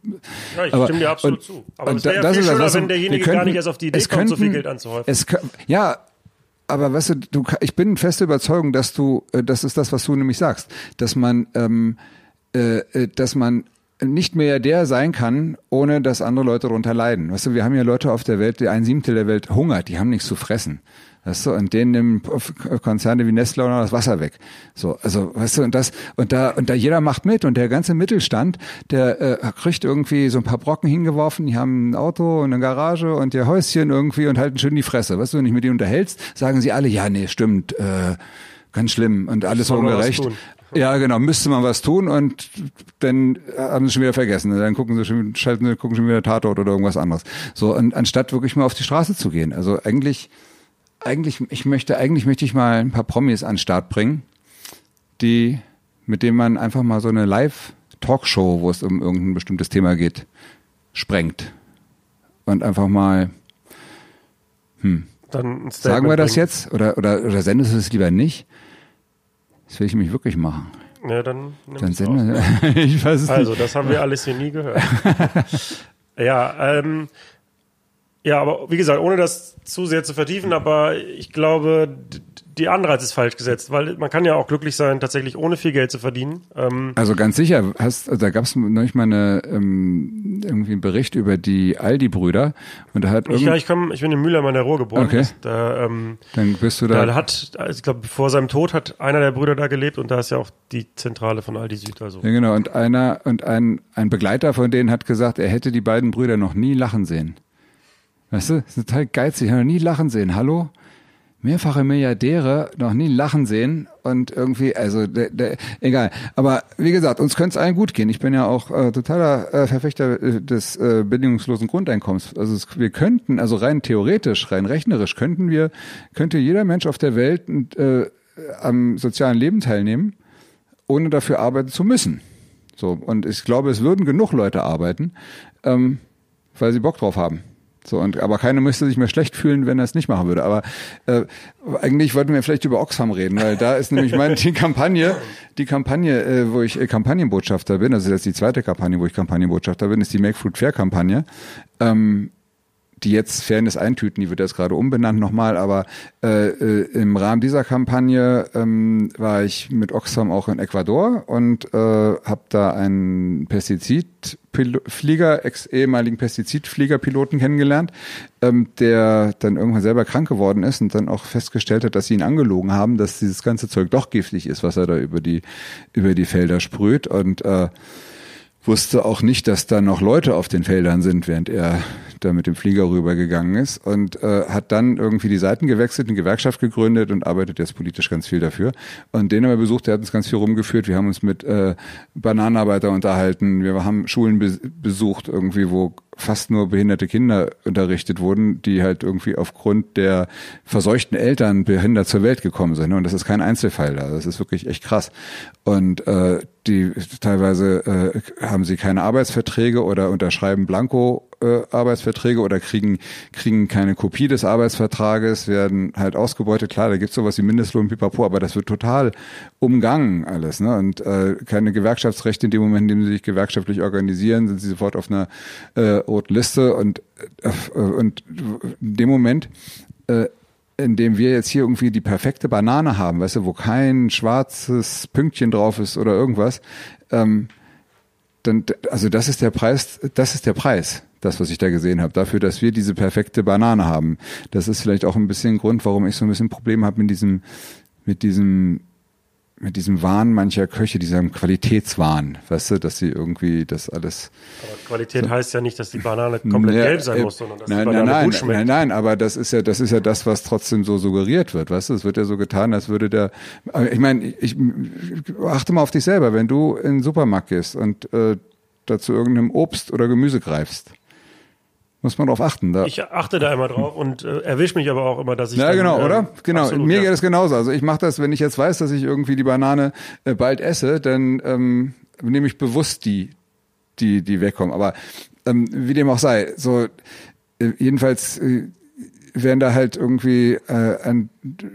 Speaker 1: ja, ich
Speaker 2: aber-
Speaker 1: stimme dir absolut
Speaker 2: und-
Speaker 1: zu. Aber
Speaker 2: und
Speaker 1: es wäre
Speaker 2: da-
Speaker 1: ja
Speaker 2: das
Speaker 1: viel
Speaker 2: ist das, was
Speaker 1: wenn derjenige
Speaker 2: könnten-
Speaker 1: gar nicht erst auf die Idee
Speaker 2: es
Speaker 1: kommt, so viel
Speaker 2: könnten-
Speaker 1: Geld anzuhäufen.
Speaker 2: Es, ja, aber weißt du, du, ich bin feste Überzeugung, dass du, äh, das ist das, was du nämlich sagst, dass man, ähm, äh, äh, dass man nicht Milliardär sein kann, ohne dass andere Leute darunter leiden. Weißt du, wir haben ja Leute auf der Welt, die ein Siebtel der Welt hungert, die haben nichts zu fressen. Weißt du, und denen nehmen Konzerne wie Nestle auch noch das Wasser weg. So, also, weißt du, und das, und da, und da jeder macht mit und der ganze Mittelstand, der äh, kriegt irgendwie so ein paar Brocken hingeworfen, die haben ein Auto und eine Garage und ihr Häuschen irgendwie und halten schön die Fresse. Weißt du, wenn du dich mit denen unterhältst, sagen sie alle, ja, nee, stimmt, äh, ganz schlimm und alles ungerecht. Ja, genau, müsste man was tun und dann haben sie schon wieder vergessen. Dann gucken sie schon, schalten sie, gucken schon wieder Tatort oder irgendwas anderes. So, und anstatt wirklich mal auf die Straße zu gehen. Also eigentlich, eigentlich, ich möchte, eigentlich möchte ich mal ein paar Promis an den Start bringen, die, mit denen man einfach mal so eine Live-Talkshow, wo es um irgendein bestimmtes Thema geht, sprengt. Und einfach mal,
Speaker 1: Dann ein Statement
Speaker 2: sagen wir das
Speaker 1: bringen.
Speaker 2: jetzt? Oder, oder, oder sendest du es lieber nicht? Das will ich nämlich wirklich machen.
Speaker 1: Ja, dann
Speaker 2: Dann senden wir, ich weiß es
Speaker 1: Also,
Speaker 2: nicht.
Speaker 1: das haben wir alles hier nie gehört. ja, ähm, ja, aber wie gesagt, ohne das zu sehr zu vertiefen, aber ich glaube, die Anreiz ist falsch gesetzt, weil man kann ja auch glücklich sein, tatsächlich ohne viel Geld zu verdienen. Ähm,
Speaker 2: Also ganz sicher, hast, also da gab es neulich mal eine, ähm, irgendwie einen Bericht über die Aldi-Brüder und da hat
Speaker 1: ich, ja, ich komme, ich bin in Mülheim an der Ruhr geboren.
Speaker 2: Okay.
Speaker 1: Da, ähm,
Speaker 2: dann bist du da,
Speaker 1: da hat, also ich glaube, vor seinem Tod hat einer der Brüder da gelebt und da ist ja auch die Zentrale von Aldi Süd. Also.
Speaker 2: ja genau, und einer und ein, ein Begleiter von denen hat gesagt, er hätte die beiden Brüder noch nie lachen sehen. Weißt du, ist total geizig, noch nie lachen sehen. Hallo? Mehrfache Milliardäre noch nie lachen sehen und irgendwie, also der, der, egal. Aber wie gesagt, uns könnte es allen gut gehen. Ich bin ja auch äh, totaler äh, Verfechter äh, des äh, bedingungslosen Grundeinkommens. Also es, wir könnten, also rein theoretisch, rein rechnerisch könnten wir, könnte jeder Mensch auf der Welt äh, am sozialen Leben teilnehmen, ohne dafür arbeiten zu müssen. So und ich glaube, es würden genug Leute arbeiten, ähm, weil sie Bock drauf haben. So, und aber keiner müsste sich mehr schlecht fühlen, wenn er es nicht machen würde. Aber äh, eigentlich wollten wir vielleicht über Oxfam reden, weil da ist nämlich meine die Kampagne, die Kampagne, äh, wo ich äh, Kampagnenbotschafter bin, also das ist die zweite Kampagne, wo ich Kampagnenbotschafter bin, ist die Make Food Fair Kampagne. Ähm, die jetzt Fairness eintüten, die wird jetzt gerade umbenannt nochmal, aber äh, äh, im Rahmen dieser Kampagne ähm, war ich mit Oxfam auch in Ecuador und äh, habe da einen Pestizidflieger, ex-ehemaligen Pestizidfliegerpiloten kennengelernt, ähm, der dann irgendwann selber krank geworden ist und dann auch festgestellt hat, dass sie ihn angelogen haben, dass dieses ganze Zeug doch giftig ist, was er da über die über die Felder sprüht und äh, wusste auch nicht, dass da noch Leute auf den Feldern sind, während er da mit dem Flieger rübergegangen ist und äh, hat dann irgendwie die Seiten gewechselt, eine Gewerkschaft gegründet und arbeitet jetzt politisch ganz viel dafür. Und den haben wir besucht, der hat uns ganz viel rumgeführt. Wir haben uns mit äh, Bananenarbeiter unterhalten, wir haben Schulen be besucht, irgendwie, wo fast nur behinderte Kinder unterrichtet wurden, die halt irgendwie aufgrund der verseuchten Eltern behindert zur Welt gekommen sind. Und das ist kein Einzelfall da. Das ist wirklich echt krass. Und äh, die teilweise äh, haben sie keine Arbeitsverträge oder unterschreiben Blanko äh, Arbeitsverträge oder kriegen, kriegen keine Kopie des Arbeitsvertrages, werden halt ausgebeutet. Klar, da gibt's sowas wie Mindestlohn, pipapo, aber das wird total umgangen alles. Ne? Und äh, keine Gewerkschaftsrechte in dem Moment, in dem sie sich gewerkschaftlich organisieren, sind sie sofort auf einer äh, roten Liste und, äh, und in dem Moment äh, in dem wir jetzt hier irgendwie die perfekte Banane haben, weißt du, wo kein schwarzes Pünktchen drauf ist oder irgendwas, ähm, dann, also das ist der Preis, das ist der Preis, das, was ich da gesehen habe, dafür, dass wir diese perfekte Banane haben. Das ist vielleicht auch ein bisschen Grund, warum ich so ein bisschen Problem habe mit diesem, mit diesem mit diesem Wahn mancher Köche, diesem Qualitätswahn, weißt du, dass sie irgendwie das alles.
Speaker 1: Aber Qualität so, heißt ja nicht, dass die Banane komplett ja, gelb sein äh, muss, sondern dass
Speaker 2: nein,
Speaker 1: die Banane
Speaker 2: nein,
Speaker 1: gut schmeckt.
Speaker 2: Nein, nein, aber das ist ja, das ist ja das, was trotzdem so suggeriert wird, weißt du? Es wird ja so getan, als würde der. Ich meine, ich, ich achte mal auf dich selber, wenn du in den Supermarkt gehst und äh, dazu irgendeinem Obst oder Gemüse greifst muss man darauf achten. Da.
Speaker 1: Ich achte da immer drauf und äh, erwische mich aber auch immer, dass ich.
Speaker 2: Ja, dann, genau, äh, oder? Genau. Absolut, Mir ja. geht es genauso. Also ich mache das, wenn ich jetzt weiß, dass ich irgendwie die Banane äh, bald esse, dann ähm, nehme ich bewusst die, die, die wegkommen. Aber ähm, wie dem auch sei, so äh, jedenfalls äh, werden da halt irgendwie äh, an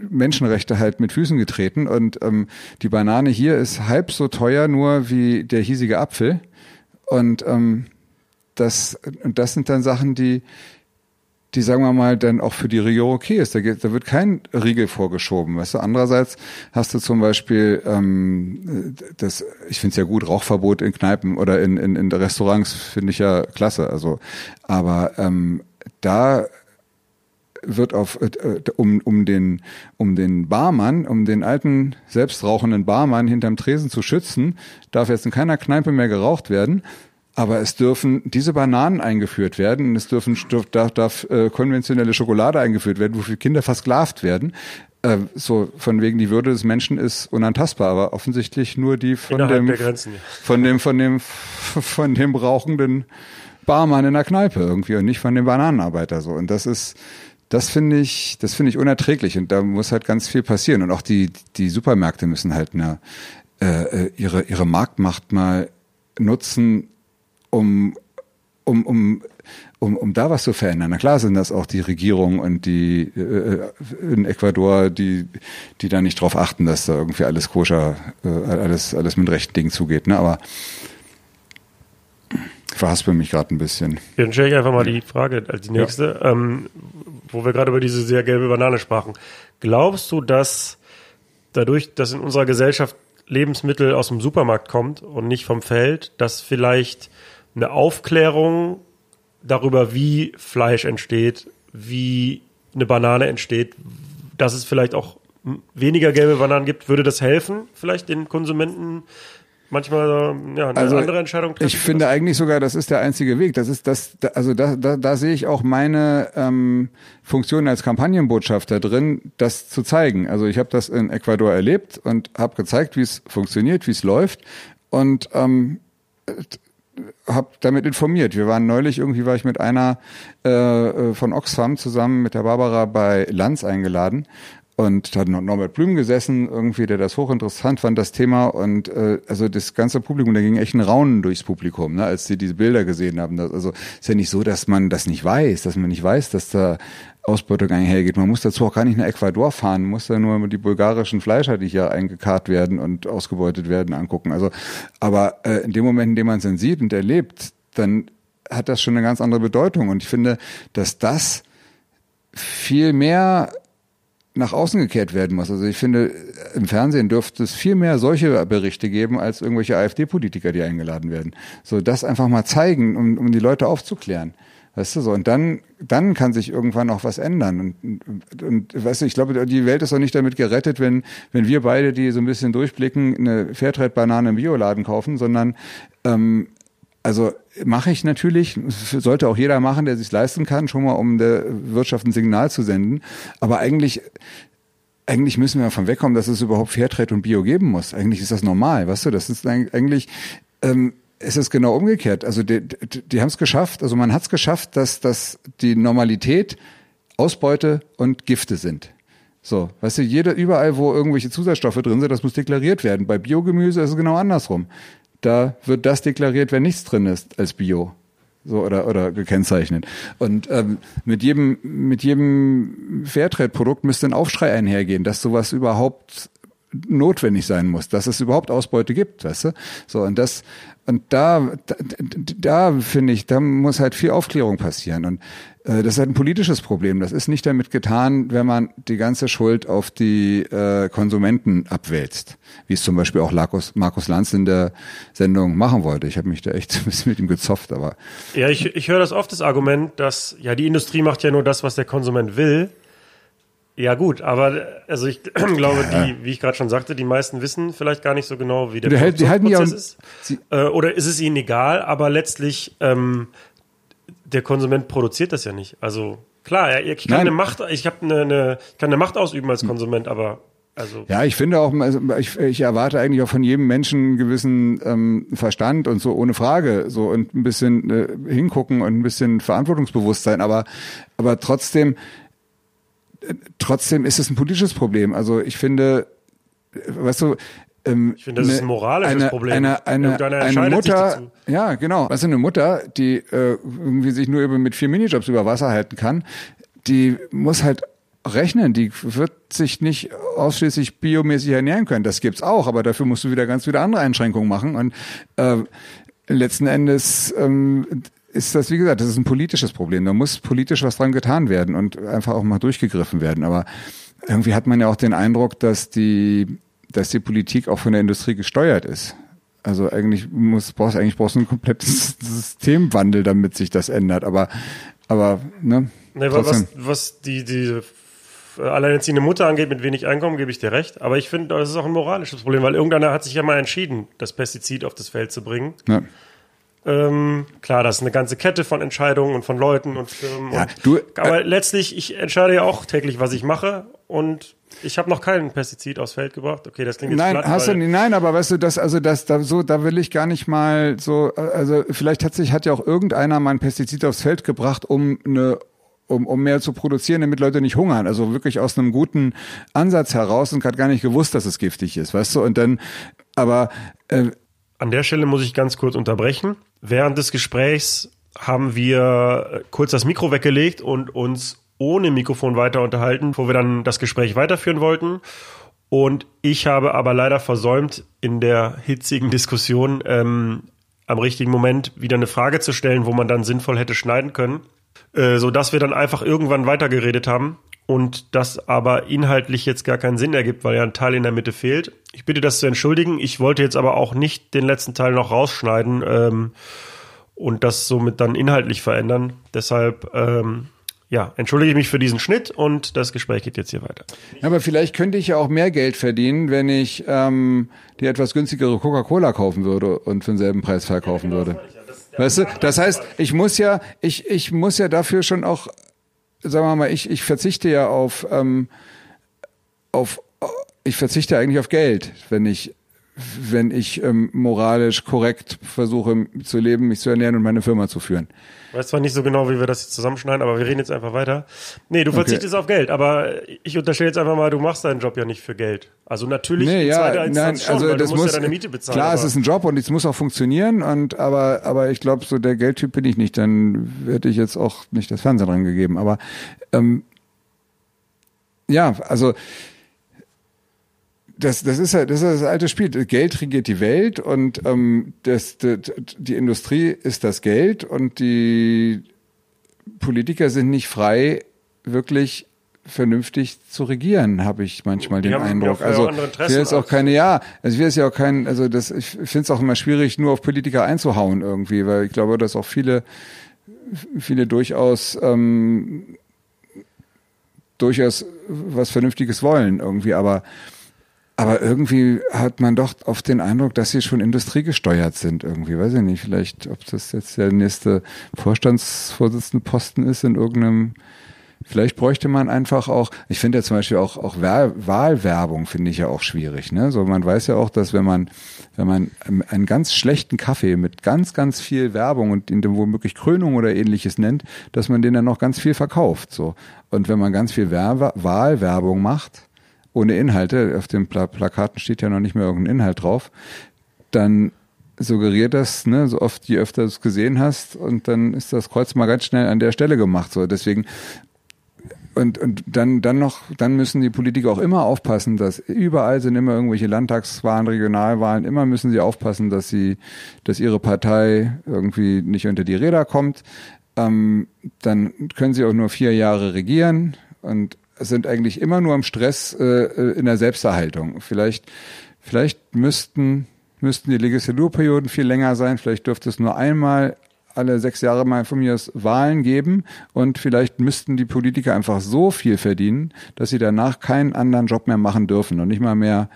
Speaker 2: Menschenrechte halt mit Füßen getreten und ähm, die Banane hier ist halb so teuer nur wie der hiesige Apfel und ähm, das, und das sind dann Sachen, die, die sagen wir mal dann auch für die Regierung okay ist. Da, geht, da wird kein Riegel vorgeschoben. Weißt du? Andererseits hast du zum Beispiel ähm, das, ich finde es ja gut, Rauchverbot in Kneipen oder in, in, in Restaurants finde ich ja klasse. Also, aber ähm, da wird auf äh, um, um den um den Barmann, um den alten selbstrauchenden Barmann hinterm Tresen zu schützen, darf jetzt in keiner Kneipe mehr geraucht werden. Aber es dürfen diese Bananen eingeführt werden, es dürfen darf, darf äh, konventionelle Schokolade eingeführt werden, wofür Kinder versklavt werden. Äh, so von wegen die Würde des Menschen ist unantastbar, aber offensichtlich nur die von dem
Speaker 1: Grenzen, ja.
Speaker 2: von dem von dem von dem rauchenden Barmann in der Kneipe irgendwie und nicht von dem Bananenarbeiter so. Und das ist das finde ich, das finde ich unerträglich und da muss halt ganz viel passieren und auch die die Supermärkte müssen halt eine, äh, äh ihre ihre Marktmacht mal nutzen, um, um, um, um, um da was zu verändern. Na klar sind das auch die Regierung und die äh, in Ecuador, die, die da nicht drauf achten, dass da irgendwie alles koscher, äh, alles, alles mit rechten Dingen zugeht. Ne? Aber verhaspel mich gerade ein bisschen.
Speaker 1: Dann stelle ich einfach mal die Frage als die nächste, ja. ähm, wo wir gerade über diese sehr gelbe Banane sprachen. Glaubst du, dass dadurch, dass in unserer Gesellschaft Lebensmittel aus dem Supermarkt kommt und nicht vom Feld, dass vielleicht eine Aufklärung darüber, wie Fleisch entsteht, wie eine Banane entsteht, dass es vielleicht auch weniger gelbe Bananen gibt, würde das helfen, vielleicht den Konsumenten manchmal ja, eine also andere Entscheidung
Speaker 2: treffen? Ich finde eigentlich sogar, das ist der einzige Weg. Das ist das, also da, da, da sehe ich auch meine ähm, Funktion als Kampagnenbotschafter drin, das zu zeigen. Also ich habe das in Ecuador erlebt und habe gezeigt, wie es funktioniert, wie es läuft. Und ähm, habe damit informiert. Wir waren neulich, irgendwie war ich mit einer äh, äh, von Oxfam zusammen mit der Barbara bei Lanz eingeladen und da hat Norbert Blüm gesessen, irgendwie, der das hochinteressant fand, das Thema. Und äh, also das ganze Publikum, da ging echt ein Raunen durchs Publikum, ne, als sie diese Bilder gesehen haben. Das, also ist ja nicht so, dass man das nicht weiß, dass man nicht weiß, dass da Ausbeutung einhergeht. Man muss dazu auch gar nicht nach Ecuador fahren, muss da nur die bulgarischen Fleischer, die hier eingekarrt werden und ausgebeutet werden, angucken. Also, aber äh, in dem Moment, in dem man es dann sieht und erlebt, dann hat das schon eine ganz andere Bedeutung. Und ich finde, dass das viel mehr nach außen gekehrt werden muss. Also ich finde, im Fernsehen dürfte es viel mehr solche Berichte geben als irgendwelche AfD-Politiker, die eingeladen werden. So das einfach mal zeigen, um, um die Leute aufzuklären. Weißt du so, und dann, dann kann sich irgendwann auch was ändern. Und, und, weißt du, ich glaube, die Welt ist auch nicht damit gerettet, wenn, wenn wir beide, die so ein bisschen durchblicken, eine Fairtrade-Banane im Bioladen kaufen, sondern ähm, also mache ich natürlich, sollte auch jeder machen, der sich leisten kann, schon mal um der Wirtschaft ein Signal zu senden. Aber eigentlich, eigentlich müssen wir davon wegkommen, dass es überhaupt Fairtrade und Bio geben muss. Eigentlich ist das normal, weißt du? Das ist eigentlich ähm, es ist genau umgekehrt. Also die, die, die haben es geschafft, also man hat es geschafft, dass, dass die Normalität Ausbeute und Gifte sind. So, weißt du, jeder, überall, wo irgendwelche Zusatzstoffe drin sind, das muss deklariert werden. Bei Biogemüse ist es genau andersrum. Da wird das deklariert, wenn nichts drin ist als Bio. so oder oder gekennzeichnet. Und ähm, mit jedem mit jedem Fairtrade-Produkt müsste ein Aufschrei einhergehen, dass sowas überhaupt notwendig sein muss, dass es überhaupt Ausbeute gibt, weißt du? So und das und da da, da finde ich, da muss halt viel Aufklärung passieren und das ist halt ein politisches Problem. Das ist nicht damit getan, wenn man die ganze Schuld auf die äh, Konsumenten abwälzt, wie es zum Beispiel auch Markus, Markus Lanz in der Sendung machen wollte. Ich habe mich da echt ein bisschen mit ihm gezopft, aber.
Speaker 1: Ja, ich, ich höre das oft, das Argument, dass ja die Industrie macht ja nur das, was der Konsument will. Ja gut, aber also ich glaube, ja. die, wie ich gerade schon sagte, die meisten wissen vielleicht gar nicht so genau, wie der
Speaker 2: halten ja
Speaker 1: ist. Äh, oder ist es ihnen egal, aber letztlich ähm, der Konsument produziert das ja nicht. Also klar, ich kann Nein. eine Macht, ich habe eine, eine, kann eine Macht ausüben als Konsument, aber also
Speaker 2: ja, ich finde auch, also ich, ich erwarte eigentlich auch von jedem Menschen einen gewissen ähm, Verstand und so ohne Frage, so und ein bisschen äh, hingucken und ein bisschen Verantwortungsbewusstsein, aber aber trotzdem äh, trotzdem ist es ein politisches Problem. Also ich finde, äh, weißt du,
Speaker 1: ähm, ich finde, das eine, ist ein moralisches
Speaker 2: eine,
Speaker 1: Problem.
Speaker 2: Eine, eine, eine Mutter, ja, genau. Also eine Mutter, die äh, irgendwie sich nur über, mit vier Minijobs über Wasser halten kann, die muss halt rechnen. Die wird sich nicht ausschließlich biomäßig ernähren können. Das gibt's auch, aber dafür musst du wieder ganz viele andere Einschränkungen machen. Und äh, letzten Endes ähm, ist das, wie gesagt, das ist ein politisches Problem. Da muss politisch was dran getan werden und einfach auch mal durchgegriffen werden. Aber irgendwie hat man ja auch den Eindruck, dass die dass die Politik auch von der Industrie gesteuert ist. Also eigentlich muss brauchst eigentlich brauchst du einen kompletten Systemwandel, damit sich das ändert. Aber aber ne.
Speaker 1: Nee, was, was die die alleinerziehende Mutter angeht mit wenig Einkommen, gebe ich dir recht. Aber ich finde, das ist auch ein moralisches Problem, weil irgendeiner hat sich ja mal entschieden, das Pestizid auf das Feld zu bringen. Ja. Ähm, klar, das ist eine ganze Kette von Entscheidungen und von Leuten und Firmen. Ja, und, du, aber äh, letztlich, ich entscheide ja auch täglich, was ich mache und ich habe noch keinen Pestizid aufs Feld gebracht. Okay, das klingt jetzt
Speaker 2: Nein,
Speaker 1: platt,
Speaker 2: hast du nicht, nein, aber weißt du, das, also das, da, so, da will ich gar nicht mal so, also vielleicht hat sich, hat ja auch irgendeiner mal ein Pestizid aufs Feld gebracht, um eine um, um mehr zu produzieren, damit Leute nicht hungern. Also wirklich aus einem guten Ansatz heraus und hat gar nicht gewusst, dass es giftig ist, weißt du? Und dann, aber äh,
Speaker 1: an der Stelle muss ich ganz kurz unterbrechen. Während des Gesprächs haben wir kurz das Mikro weggelegt und uns ohne Mikrofon weiter unterhalten, bevor wir dann das Gespräch weiterführen wollten. Und ich habe aber leider versäumt, in der hitzigen Diskussion ähm, am richtigen Moment wieder eine Frage zu stellen, wo man dann sinnvoll hätte schneiden können, äh, so dass wir dann einfach irgendwann weitergeredet haben und das aber inhaltlich jetzt gar keinen Sinn ergibt, weil ja ein Teil in der Mitte fehlt. Ich bitte das zu entschuldigen. Ich wollte jetzt aber auch nicht den letzten Teil noch rausschneiden ähm, und das somit dann inhaltlich verändern. Deshalb ähm, ja, entschuldige ich mich für diesen Schnitt und das Gespräch geht jetzt hier weiter.
Speaker 2: Aber vielleicht könnte ich ja auch mehr Geld verdienen, wenn ich ähm, die etwas günstigere Coca-Cola kaufen würde und für denselben Preis verkaufen ja, genau, würde. Weißt du, das heißt, ich muss ja, ich, ich muss ja dafür schon auch sagen wir mal, ich, ich verzichte ja auf, ähm, auf, ich verzichte eigentlich auf Geld, wenn ich wenn ich ähm, moralisch korrekt versuche zu leben, mich zu ernähren und meine Firma zu führen.
Speaker 1: Ich weiß zwar nicht so genau, wie wir das jetzt zusammenschneiden, aber wir reden jetzt einfach weiter. Nee, du verzichtest okay. auf Geld, aber ich unterstelle jetzt einfach mal, du machst deinen Job ja nicht für Geld. Also natürlich
Speaker 2: nee, ja, nein, schon, also das muss, ja
Speaker 1: deine Miete bezahlen.
Speaker 2: Klar, es ist ein Job und es muss auch funktionieren und aber aber ich glaube, so der Geldtyp bin ich nicht, dann hätte ich jetzt auch nicht das Fernsehen dran gegeben, aber ähm, ja, also das, das ist ja das, ist das alte Spiel. Geld regiert die Welt und ähm, das, das, die Industrie ist das Geld und die Politiker sind nicht frei, wirklich vernünftig zu regieren, habe ich manchmal die den Eindruck. Ja also hier ist auch keine, ja, also wir ist ja auch kein, also das, ich finde es auch immer schwierig, nur auf Politiker einzuhauen irgendwie, weil ich glaube, dass auch viele, viele durchaus ähm, durchaus was Vernünftiges wollen irgendwie, aber aber irgendwie hat man doch oft den Eindruck, dass sie schon industriegesteuert sind irgendwie. Weiß ich nicht, vielleicht, ob das jetzt der nächste Vorstandsvorsitzende Posten ist in irgendeinem Vielleicht bräuchte man einfach auch, ich finde ja zum Beispiel auch, auch Wahlwerbung finde ich ja auch schwierig. Ne? So, man weiß ja auch, dass wenn man, wenn man einen ganz schlechten Kaffee mit ganz, ganz viel Werbung und in dem womöglich Krönung oder ähnliches nennt, dass man den dann noch ganz viel verkauft. So. Und wenn man ganz viel Wahlwerbung macht, ohne Inhalte, auf den Pla Plakaten steht ja noch nicht mehr irgendein Inhalt drauf, dann suggeriert das, ne, so oft, je öfter du es gesehen hast, und dann ist das Kreuz mal ganz schnell an der Stelle gemacht. So, deswegen und, und dann, dann noch, dann müssen die Politiker auch immer aufpassen, dass überall sind immer irgendwelche Landtagswahlen, Regionalwahlen, immer müssen sie aufpassen, dass sie, dass ihre Partei irgendwie nicht unter die Räder kommt. Ähm, dann können sie auch nur vier Jahre regieren und sind eigentlich immer nur im Stress äh, in der Selbsterhaltung. Vielleicht, vielleicht müssten, müssten die Legislaturperioden viel länger sein, vielleicht dürfte es nur einmal alle sechs Jahre mal von mir aus Wahlen geben und vielleicht müssten die Politiker einfach so viel verdienen, dass sie danach keinen anderen Job mehr machen dürfen und nicht mal mehr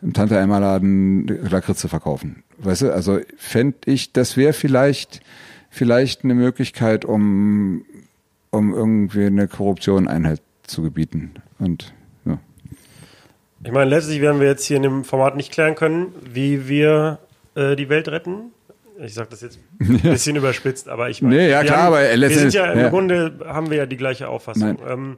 Speaker 2: im Tante Emma Laden Lakritze verkaufen. Weißt du, also fände ich, das wäre vielleicht vielleicht eine Möglichkeit, um um irgendwie eine Korruption Einhalt zu gebieten und ja.
Speaker 1: Ich meine, letztlich werden wir jetzt hier in dem Format nicht klären können, wie wir äh, die Welt retten. Ich sage das jetzt ein bisschen überspitzt, aber ich meine,
Speaker 2: Nee, ja,
Speaker 1: wir,
Speaker 2: klar,
Speaker 1: haben,
Speaker 2: aber
Speaker 1: wir sind ja im
Speaker 2: ja.
Speaker 1: Grunde haben wir ja die gleiche Auffassung. Ähm,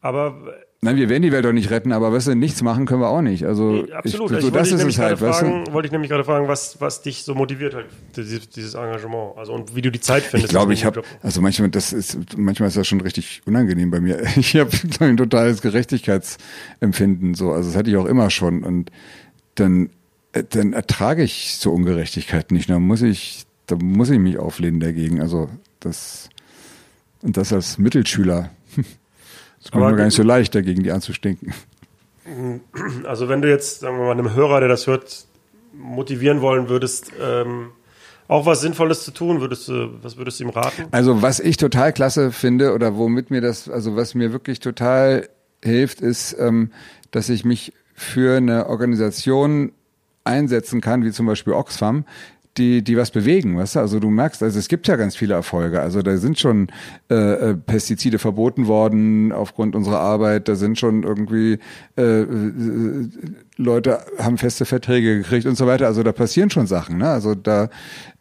Speaker 1: aber
Speaker 2: Nein, wir werden die Welt doch nicht retten, aber weißt du, nichts machen können wir auch nicht. Also
Speaker 1: absolut.
Speaker 2: ich,
Speaker 1: Ich,
Speaker 2: so,
Speaker 1: wollte
Speaker 2: das ist es halt, weißt du.
Speaker 1: wollte ich nämlich gerade fragen, was, was dich so motiviert hat, dieses, dieses Engagement. Also und wie du die Zeit
Speaker 2: Ich
Speaker 1: findest.
Speaker 2: glaube,
Speaker 1: in
Speaker 2: ich habe, also manchmal, das ist, manchmal ist das schon richtig unangenehm bei mir. Ich habe ein totales Gerechtigkeitsempfinden, so, also das hatte ich auch immer schon und dann, äh, dann ertrage ich so Ungerechtigkeit nicht. Da muss ich, da muss ich mich auflehnen dagegen. Also das und das als Mittelschüler. Ist mir gar nicht so leicht, dagegen die anzustinken.
Speaker 1: Also wenn du jetzt, sagen wir mal, einem Hörer, der das hört, motivieren wollen würdest, ähm, auch was Sinnvolles zu tun, würdest du, was würdest du ihm raten?
Speaker 2: Also was ich total klasse finde oder womit mir das, also was mir wirklich total hilft, ist, ähm, dass ich mich für eine Organisation einsetzen kann, wie zum Beispiel Oxfam, die, die was bewegen, weißt du? Also du merkst, also es gibt ja ganz viele Erfolge. Also da sind schon äh, äh, Pestizide verboten worden aufgrund unserer Arbeit. Da sind schon irgendwie äh, äh, Leute haben feste Verträge gekriegt und so weiter. Also da passieren schon Sachen. Ne? Also da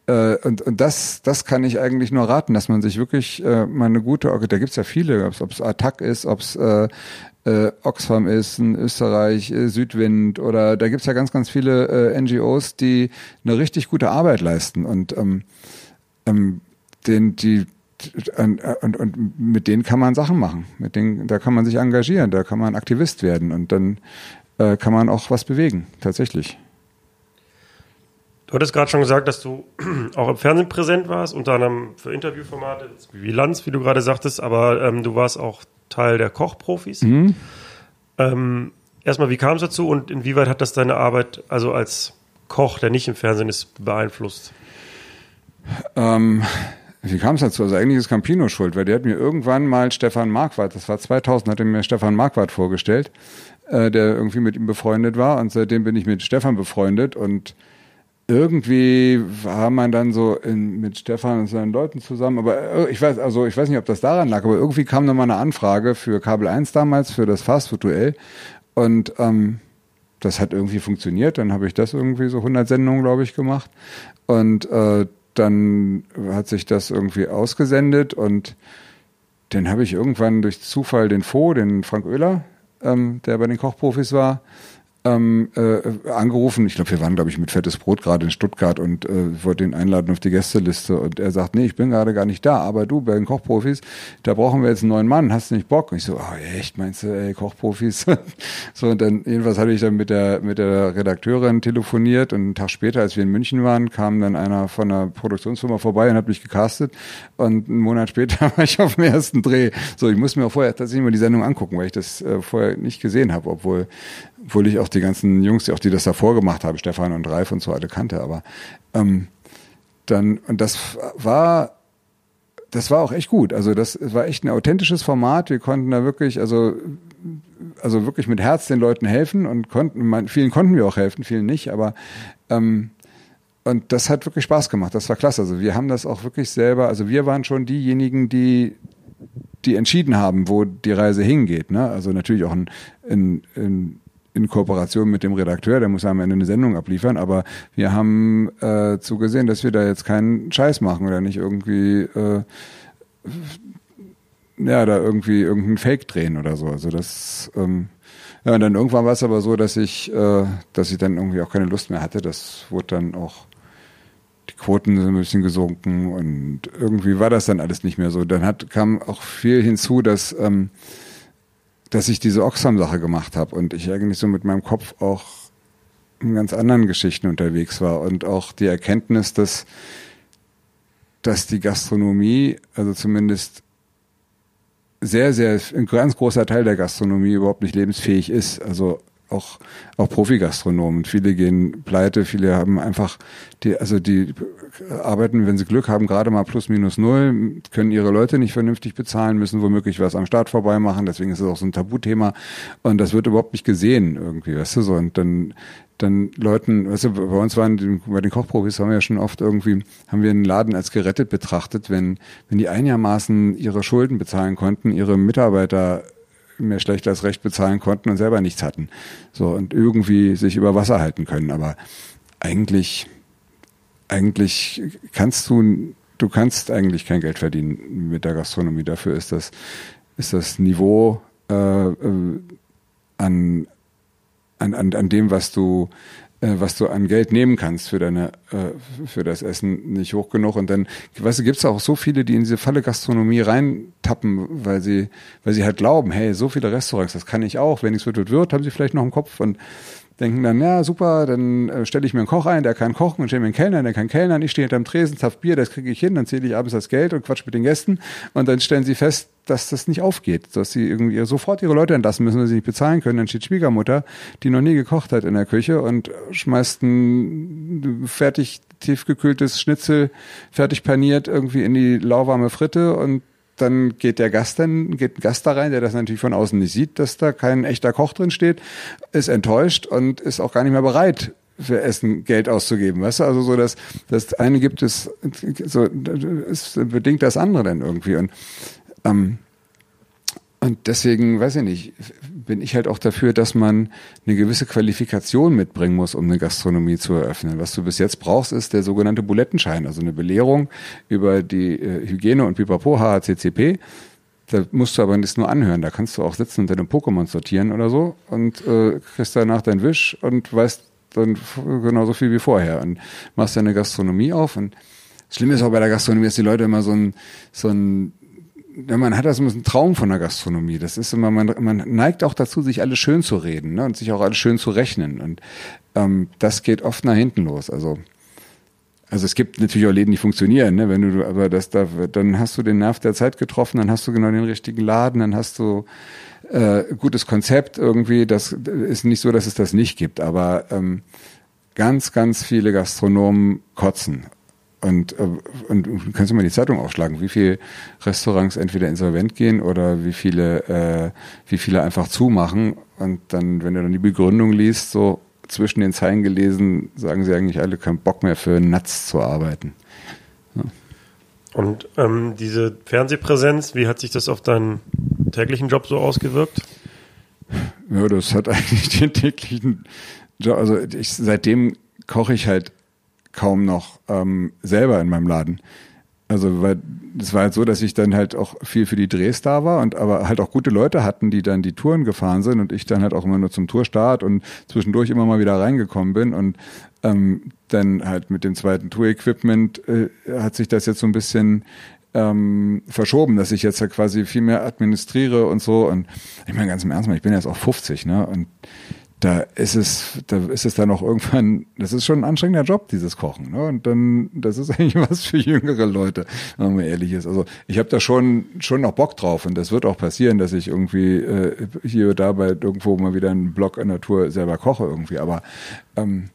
Speaker 2: äh, und, und das, das kann ich eigentlich nur raten, dass man sich wirklich äh, mal eine gute, da gibt's ja viele, ob es Attac ist, ob es äh, äh, Oxfam ist, in Österreich, äh, Südwind oder da gibt's ja ganz, ganz viele äh, NGOs, die eine richtig gute Arbeit leisten und ähm, ähm, den, die und, und, und mit denen kann man Sachen machen. Mit denen, da kann man sich engagieren, da kann man Aktivist werden und dann äh, kann man auch was bewegen, tatsächlich.
Speaker 1: Du hattest gerade schon gesagt, dass du auch im Fernsehen präsent warst, unter anderem für Interviewformate wie Lanz, wie du gerade sagtest, aber ähm, du warst auch Teil der Kochprofis.
Speaker 2: Mhm.
Speaker 1: Ähm, erstmal, wie kam es dazu und inwieweit hat das deine Arbeit, also als Koch, der nicht im Fernsehen ist, beeinflusst?
Speaker 2: Ähm, wie kam es dazu? Also eigentlich ist Campino schuld, weil der hat mir irgendwann mal Stefan Marquardt, das war 2000, hat er mir Stefan Marquardt vorgestellt, äh, der irgendwie mit ihm befreundet war und seitdem bin ich mit Stefan befreundet und irgendwie war man dann so in, mit Stefan und seinen Leuten zusammen, aber äh, ich weiß, also ich weiß nicht, ob das daran lag, aber irgendwie kam dann mal eine Anfrage für Kabel 1 damals, für das Fastfood-Duell und ähm, das hat irgendwie funktioniert, dann habe ich das irgendwie so 100 Sendungen, glaube ich, gemacht und äh, dann hat sich das irgendwie ausgesendet und dann habe ich irgendwann durch Zufall den Fo, den Frank Oehler, ähm, der bei den Kochprofis war, ähm, äh, angerufen. Ich glaube, wir waren, glaube ich, mit fettes Brot gerade in Stuttgart und äh, wollte ihn einladen auf die Gästeliste. Und er sagt, nee, ich bin gerade gar nicht da, aber du, bei den Kochprofis, da brauchen wir jetzt einen neuen Mann, hast du nicht Bock? Und ich so, oh, echt, meinst du, ey, Kochprofis? so, und dann, jedenfalls hatte ich dann mit der, mit der Redakteurin telefoniert und einen Tag später, als wir in München waren, kam dann einer von einer Produktionsfirma vorbei und hat mich gecastet. Und einen Monat später war ich auf dem ersten Dreh. So, ich muss mir auch vorher tatsächlich mal die Sendung angucken, weil ich das äh, vorher nicht gesehen habe, obwohl, obwohl ich auch die ganzen Jungs, die auch die das davor gemacht haben, Stefan und Ralf und so alle kannte, aber ähm, dann, und das war, das war auch echt gut. Also das war echt ein authentisches Format. Wir konnten da wirklich, also, also wirklich mit Herz den Leuten helfen und konnten, man, vielen konnten wir auch helfen, vielen nicht, aber ähm, und das hat wirklich Spaß gemacht. Das war klasse. Also wir haben das auch wirklich selber, also wir waren schon diejenigen, die die entschieden haben, wo die Reise hingeht. Ne? Also natürlich auch in, in, in, in Kooperation mit dem Redakteur, der muss am Ende eine Sendung abliefern, aber wir haben äh, zugesehen, dass wir da jetzt keinen Scheiß machen oder nicht irgendwie äh, ja, da irgendwie irgendeinen Fake drehen oder so. Also das ähm, ja, und dann irgendwann war es aber so, dass ich, äh, dass ich dann irgendwie auch keine Lust mehr hatte. Das wurde dann auch Quoten sind ein bisschen gesunken und irgendwie war das dann alles nicht mehr so. Dann hat, kam auch viel hinzu, dass, ähm, dass ich diese Oxfam-Sache gemacht habe und ich eigentlich so mit meinem Kopf auch in ganz anderen Geschichten unterwegs war und auch die Erkenntnis, dass, dass die Gastronomie, also zumindest sehr, sehr, ein ganz großer Teil der Gastronomie überhaupt nicht lebensfähig ist. Also auch, auch Profi-Gastronomen. Viele gehen pleite, viele haben einfach, die, also die arbeiten, wenn sie Glück haben, gerade mal plus minus null, können ihre Leute nicht vernünftig bezahlen, müssen womöglich was am Start vorbei machen. Deswegen ist es auch so ein Tabuthema. Und das wird überhaupt nicht gesehen irgendwie, weißt du so. Und dann, dann Leuten, weißt du, bei uns waren, bei den Kochprofis haben wir ja schon oft irgendwie, haben wir einen Laden als gerettet betrachtet, wenn, wenn die einigermaßen ihre Schulden bezahlen konnten, ihre Mitarbeiter mehr schlecht als recht bezahlen konnten und selber nichts hatten. So und irgendwie sich über Wasser halten können. Aber eigentlich, eigentlich kannst du, du kannst eigentlich kein Geld verdienen mit der Gastronomie. Dafür ist das, ist das Niveau äh, äh an, an, an, dem, was du was du an Geld nehmen kannst für deine äh, für das Essen nicht hoch genug. Und dann weißt du gibt's auch so viele die in diese Falle Gastronomie reintappen weil sie weil sie halt glauben hey so viele Restaurants das kann ich auch. Wenn nichts wird wird wird haben sie vielleicht noch im Kopf. Und denken dann, ja, super, dann äh, stelle ich mir einen Koch ein, der kann kochen und stelle mir einen Kellner, der kann kellnern, ich stehe hinterm Tresen, zapf Bier, das kriege ich hin, dann zähle ich abends das Geld und quatsch mit den Gästen und dann stellen sie fest, dass das nicht aufgeht, dass sie irgendwie sofort ihre Leute entlassen müssen, weil sie nicht bezahlen können. Dann steht Schwiegermutter, die noch nie gekocht hat in der Küche und schmeißt ein fertig tiefgekühltes Schnitzel, fertig paniert, irgendwie in die lauwarme Fritte und dann geht der Gast dann, geht ein Gast da rein, der das natürlich von außen nicht sieht, dass da kein echter Koch drin steht, ist enttäuscht und ist auch gar nicht mehr bereit, für Essen Geld auszugeben. Weißt du, also so, dass das eine gibt es, so, es bedingt das andere dann irgendwie. Und ähm, und deswegen, weiß ich nicht, bin ich halt auch dafür, dass man eine gewisse Qualifikation mitbringen muss, um eine Gastronomie zu eröffnen. Was du bis jetzt brauchst, ist der sogenannte Bulettenschein, also eine Belehrung über die äh, Hygiene und Pipapo HACCP. Da musst du aber nicht nur anhören, da kannst du auch sitzen und deine Pokémon sortieren oder so und äh, kriegst danach deinen Wisch und weißt dann genauso viel wie vorher und machst deine Gastronomie auf und das Schlimme ist auch bei der Gastronomie, dass die Leute immer so ein, so ein man hat das also ein Traum von der Gastronomie. Das ist immer, man, man neigt auch dazu, sich alles schön zu reden ne, und sich auch alles schön zu rechnen. Und ähm, das geht oft nach hinten los. Also, also es gibt natürlich auch Läden, die funktionieren, ne? Wenn du, aber das da, dann hast du den Nerv der Zeit getroffen, dann hast du genau den richtigen Laden, dann hast du äh, gutes Konzept irgendwie. Das ist nicht so, dass es das nicht gibt, aber ähm, ganz, ganz viele Gastronomen kotzen und, äh, und, kannst du mal die Zeitung aufschlagen, wie viele Restaurants entweder insolvent gehen oder wie viele, äh, wie viele einfach zumachen. Und dann, wenn du dann die Begründung liest, so zwischen den Zeilen gelesen, sagen sie eigentlich alle keinen Bock mehr für Nuts zu arbeiten.
Speaker 1: Ja. Und ähm, diese Fernsehpräsenz, wie hat sich das auf deinen täglichen Job so ausgewirkt?
Speaker 2: Ja, das hat eigentlich den täglichen Job, also ich, seitdem koche ich halt kaum noch ähm, selber in meinem Laden. Also, weil es war halt so, dass ich dann halt auch viel für die Drehs da war und aber halt auch gute Leute hatten, die dann die Touren gefahren sind und ich dann halt auch immer nur zum Tourstart und zwischendurch immer mal wieder reingekommen bin und ähm, dann halt mit dem zweiten Tour-Equipment äh, hat sich das jetzt so ein bisschen ähm, verschoben, dass ich jetzt ja quasi viel mehr administriere und so und ich meine ganz im Ernst, ich bin jetzt auch 50, ne? Und da ist es, da ist es dann auch irgendwann, das ist schon ein anstrengender Job, dieses Kochen. Ne? Und dann, das ist eigentlich was für jüngere Leute, wenn man ehrlich ist. Also ich habe da schon schon noch Bock drauf und das wird auch passieren, dass ich irgendwie äh, hier da bei irgendwo mal wieder einen Blog an der Tour selber koche irgendwie. Aber ähm,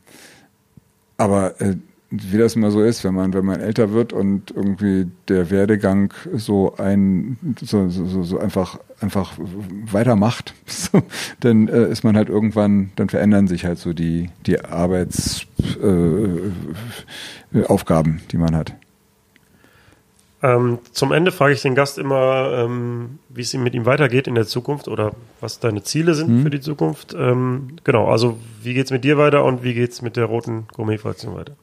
Speaker 2: aber äh, wie das immer so ist, wenn man, wenn man älter wird und irgendwie der Werdegang so ein, so, so, so einfach, einfach weitermacht, so, dann äh, ist man halt irgendwann, dann verändern sich halt so die, die Arbeitsaufgaben, äh, die man hat.
Speaker 1: Ähm, zum Ende frage ich den Gast immer, ähm, wie es ihm mit ihm weitergeht in der Zukunft oder was deine Ziele sind mhm. für die Zukunft. Ähm, genau, also wie geht es mit dir weiter und wie geht es mit der roten Gourmet-Fraktion weiter?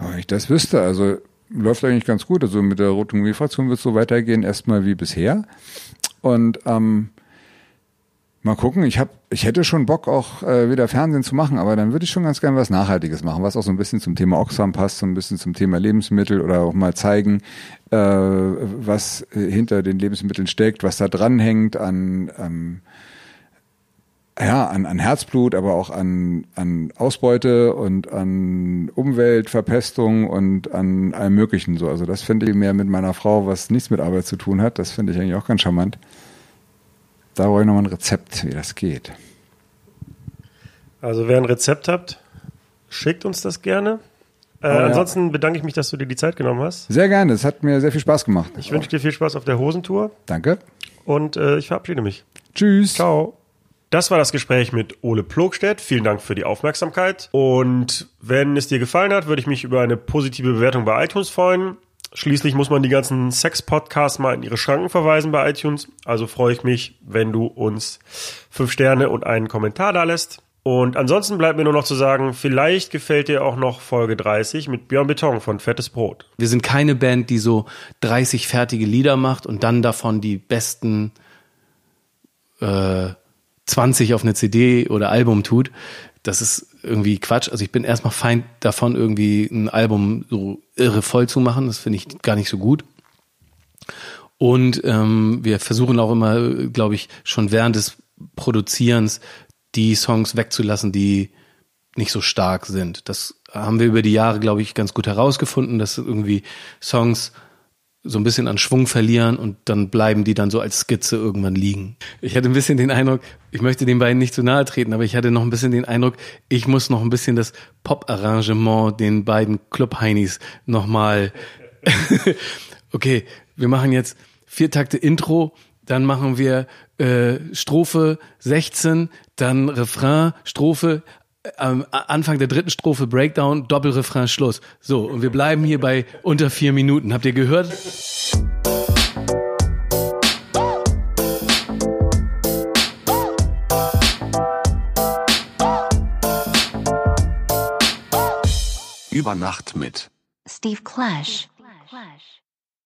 Speaker 2: Wenn ich das wüsste, also läuft eigentlich ganz gut. Also mit der Roten Fraktion wird es so weitergehen, erstmal wie bisher. Und ähm, Mal gucken, ich hab, ich hätte schon Bock auch äh, wieder Fernsehen zu machen, aber dann würde ich schon ganz gerne was Nachhaltiges machen, was auch so ein bisschen zum Thema Oxfam passt, so ein bisschen zum Thema Lebensmittel oder auch mal zeigen, äh, was hinter den Lebensmitteln steckt, was da dranhängt an ähm, ja, an, an Herzblut, aber auch an, an Ausbeute und an Umweltverpestung und an allem Möglichen so. Also das finde ich mehr mit meiner Frau, was nichts mit Arbeit zu tun hat. Das finde ich eigentlich auch ganz charmant. Da brauche ich nochmal ein Rezept, wie das geht.
Speaker 1: Also wer ein Rezept habt, schickt uns das gerne. Äh,
Speaker 2: ja.
Speaker 1: Ansonsten bedanke ich mich, dass du dir die Zeit genommen hast.
Speaker 2: Sehr gerne, es hat mir sehr viel Spaß gemacht.
Speaker 1: Ich wünsche dir viel Spaß auf der Hosentour
Speaker 2: Danke.
Speaker 1: und äh, ich verabschiede mich.
Speaker 2: Tschüss.
Speaker 1: Ciao. Das war das Gespräch mit Ole Plogstedt. Vielen Dank für die Aufmerksamkeit. Und wenn es dir gefallen hat, würde ich mich über eine positive Bewertung bei iTunes freuen. Schließlich muss man die ganzen Sex-Podcasts mal in ihre Schranken verweisen bei iTunes. Also freue ich mich, wenn du uns fünf Sterne und einen Kommentar da lässt. Und ansonsten bleibt mir nur noch zu sagen, vielleicht gefällt dir auch noch Folge 30 mit Björn Beton von Fettes Brot.
Speaker 4: Wir sind keine Band, die so 30 fertige Lieder macht und dann davon die besten äh, 20 auf eine CD oder Album tut. Das ist irgendwie Quatsch. Also ich bin erstmal Feind davon, irgendwie ein Album so irre voll zu machen. Das finde ich gar nicht so gut. Und ähm, wir versuchen auch immer, glaube ich, schon während des Produzierens die Songs wegzulassen, die nicht so stark sind. Das haben wir über die Jahre, glaube ich, ganz gut herausgefunden, dass irgendwie Songs so ein bisschen an Schwung verlieren und dann bleiben die dann so als Skizze irgendwann liegen. Ich hatte ein bisschen den Eindruck, ich möchte den beiden nicht zu nahe treten, aber ich hatte noch ein bisschen den Eindruck, ich muss noch ein bisschen das Pop-Arrangement den beiden Club-Heinis nochmal. okay, wir machen jetzt vier Takte Intro, dann machen wir äh, Strophe 16, dann Refrain, Strophe, am Anfang der dritten Strophe Breakdown, Doppelrefrain, Schluss. So, und wir bleiben hier bei unter vier Minuten. Habt ihr gehört?
Speaker 3: Über Nacht mit.
Speaker 5: Steve Clash. Clash.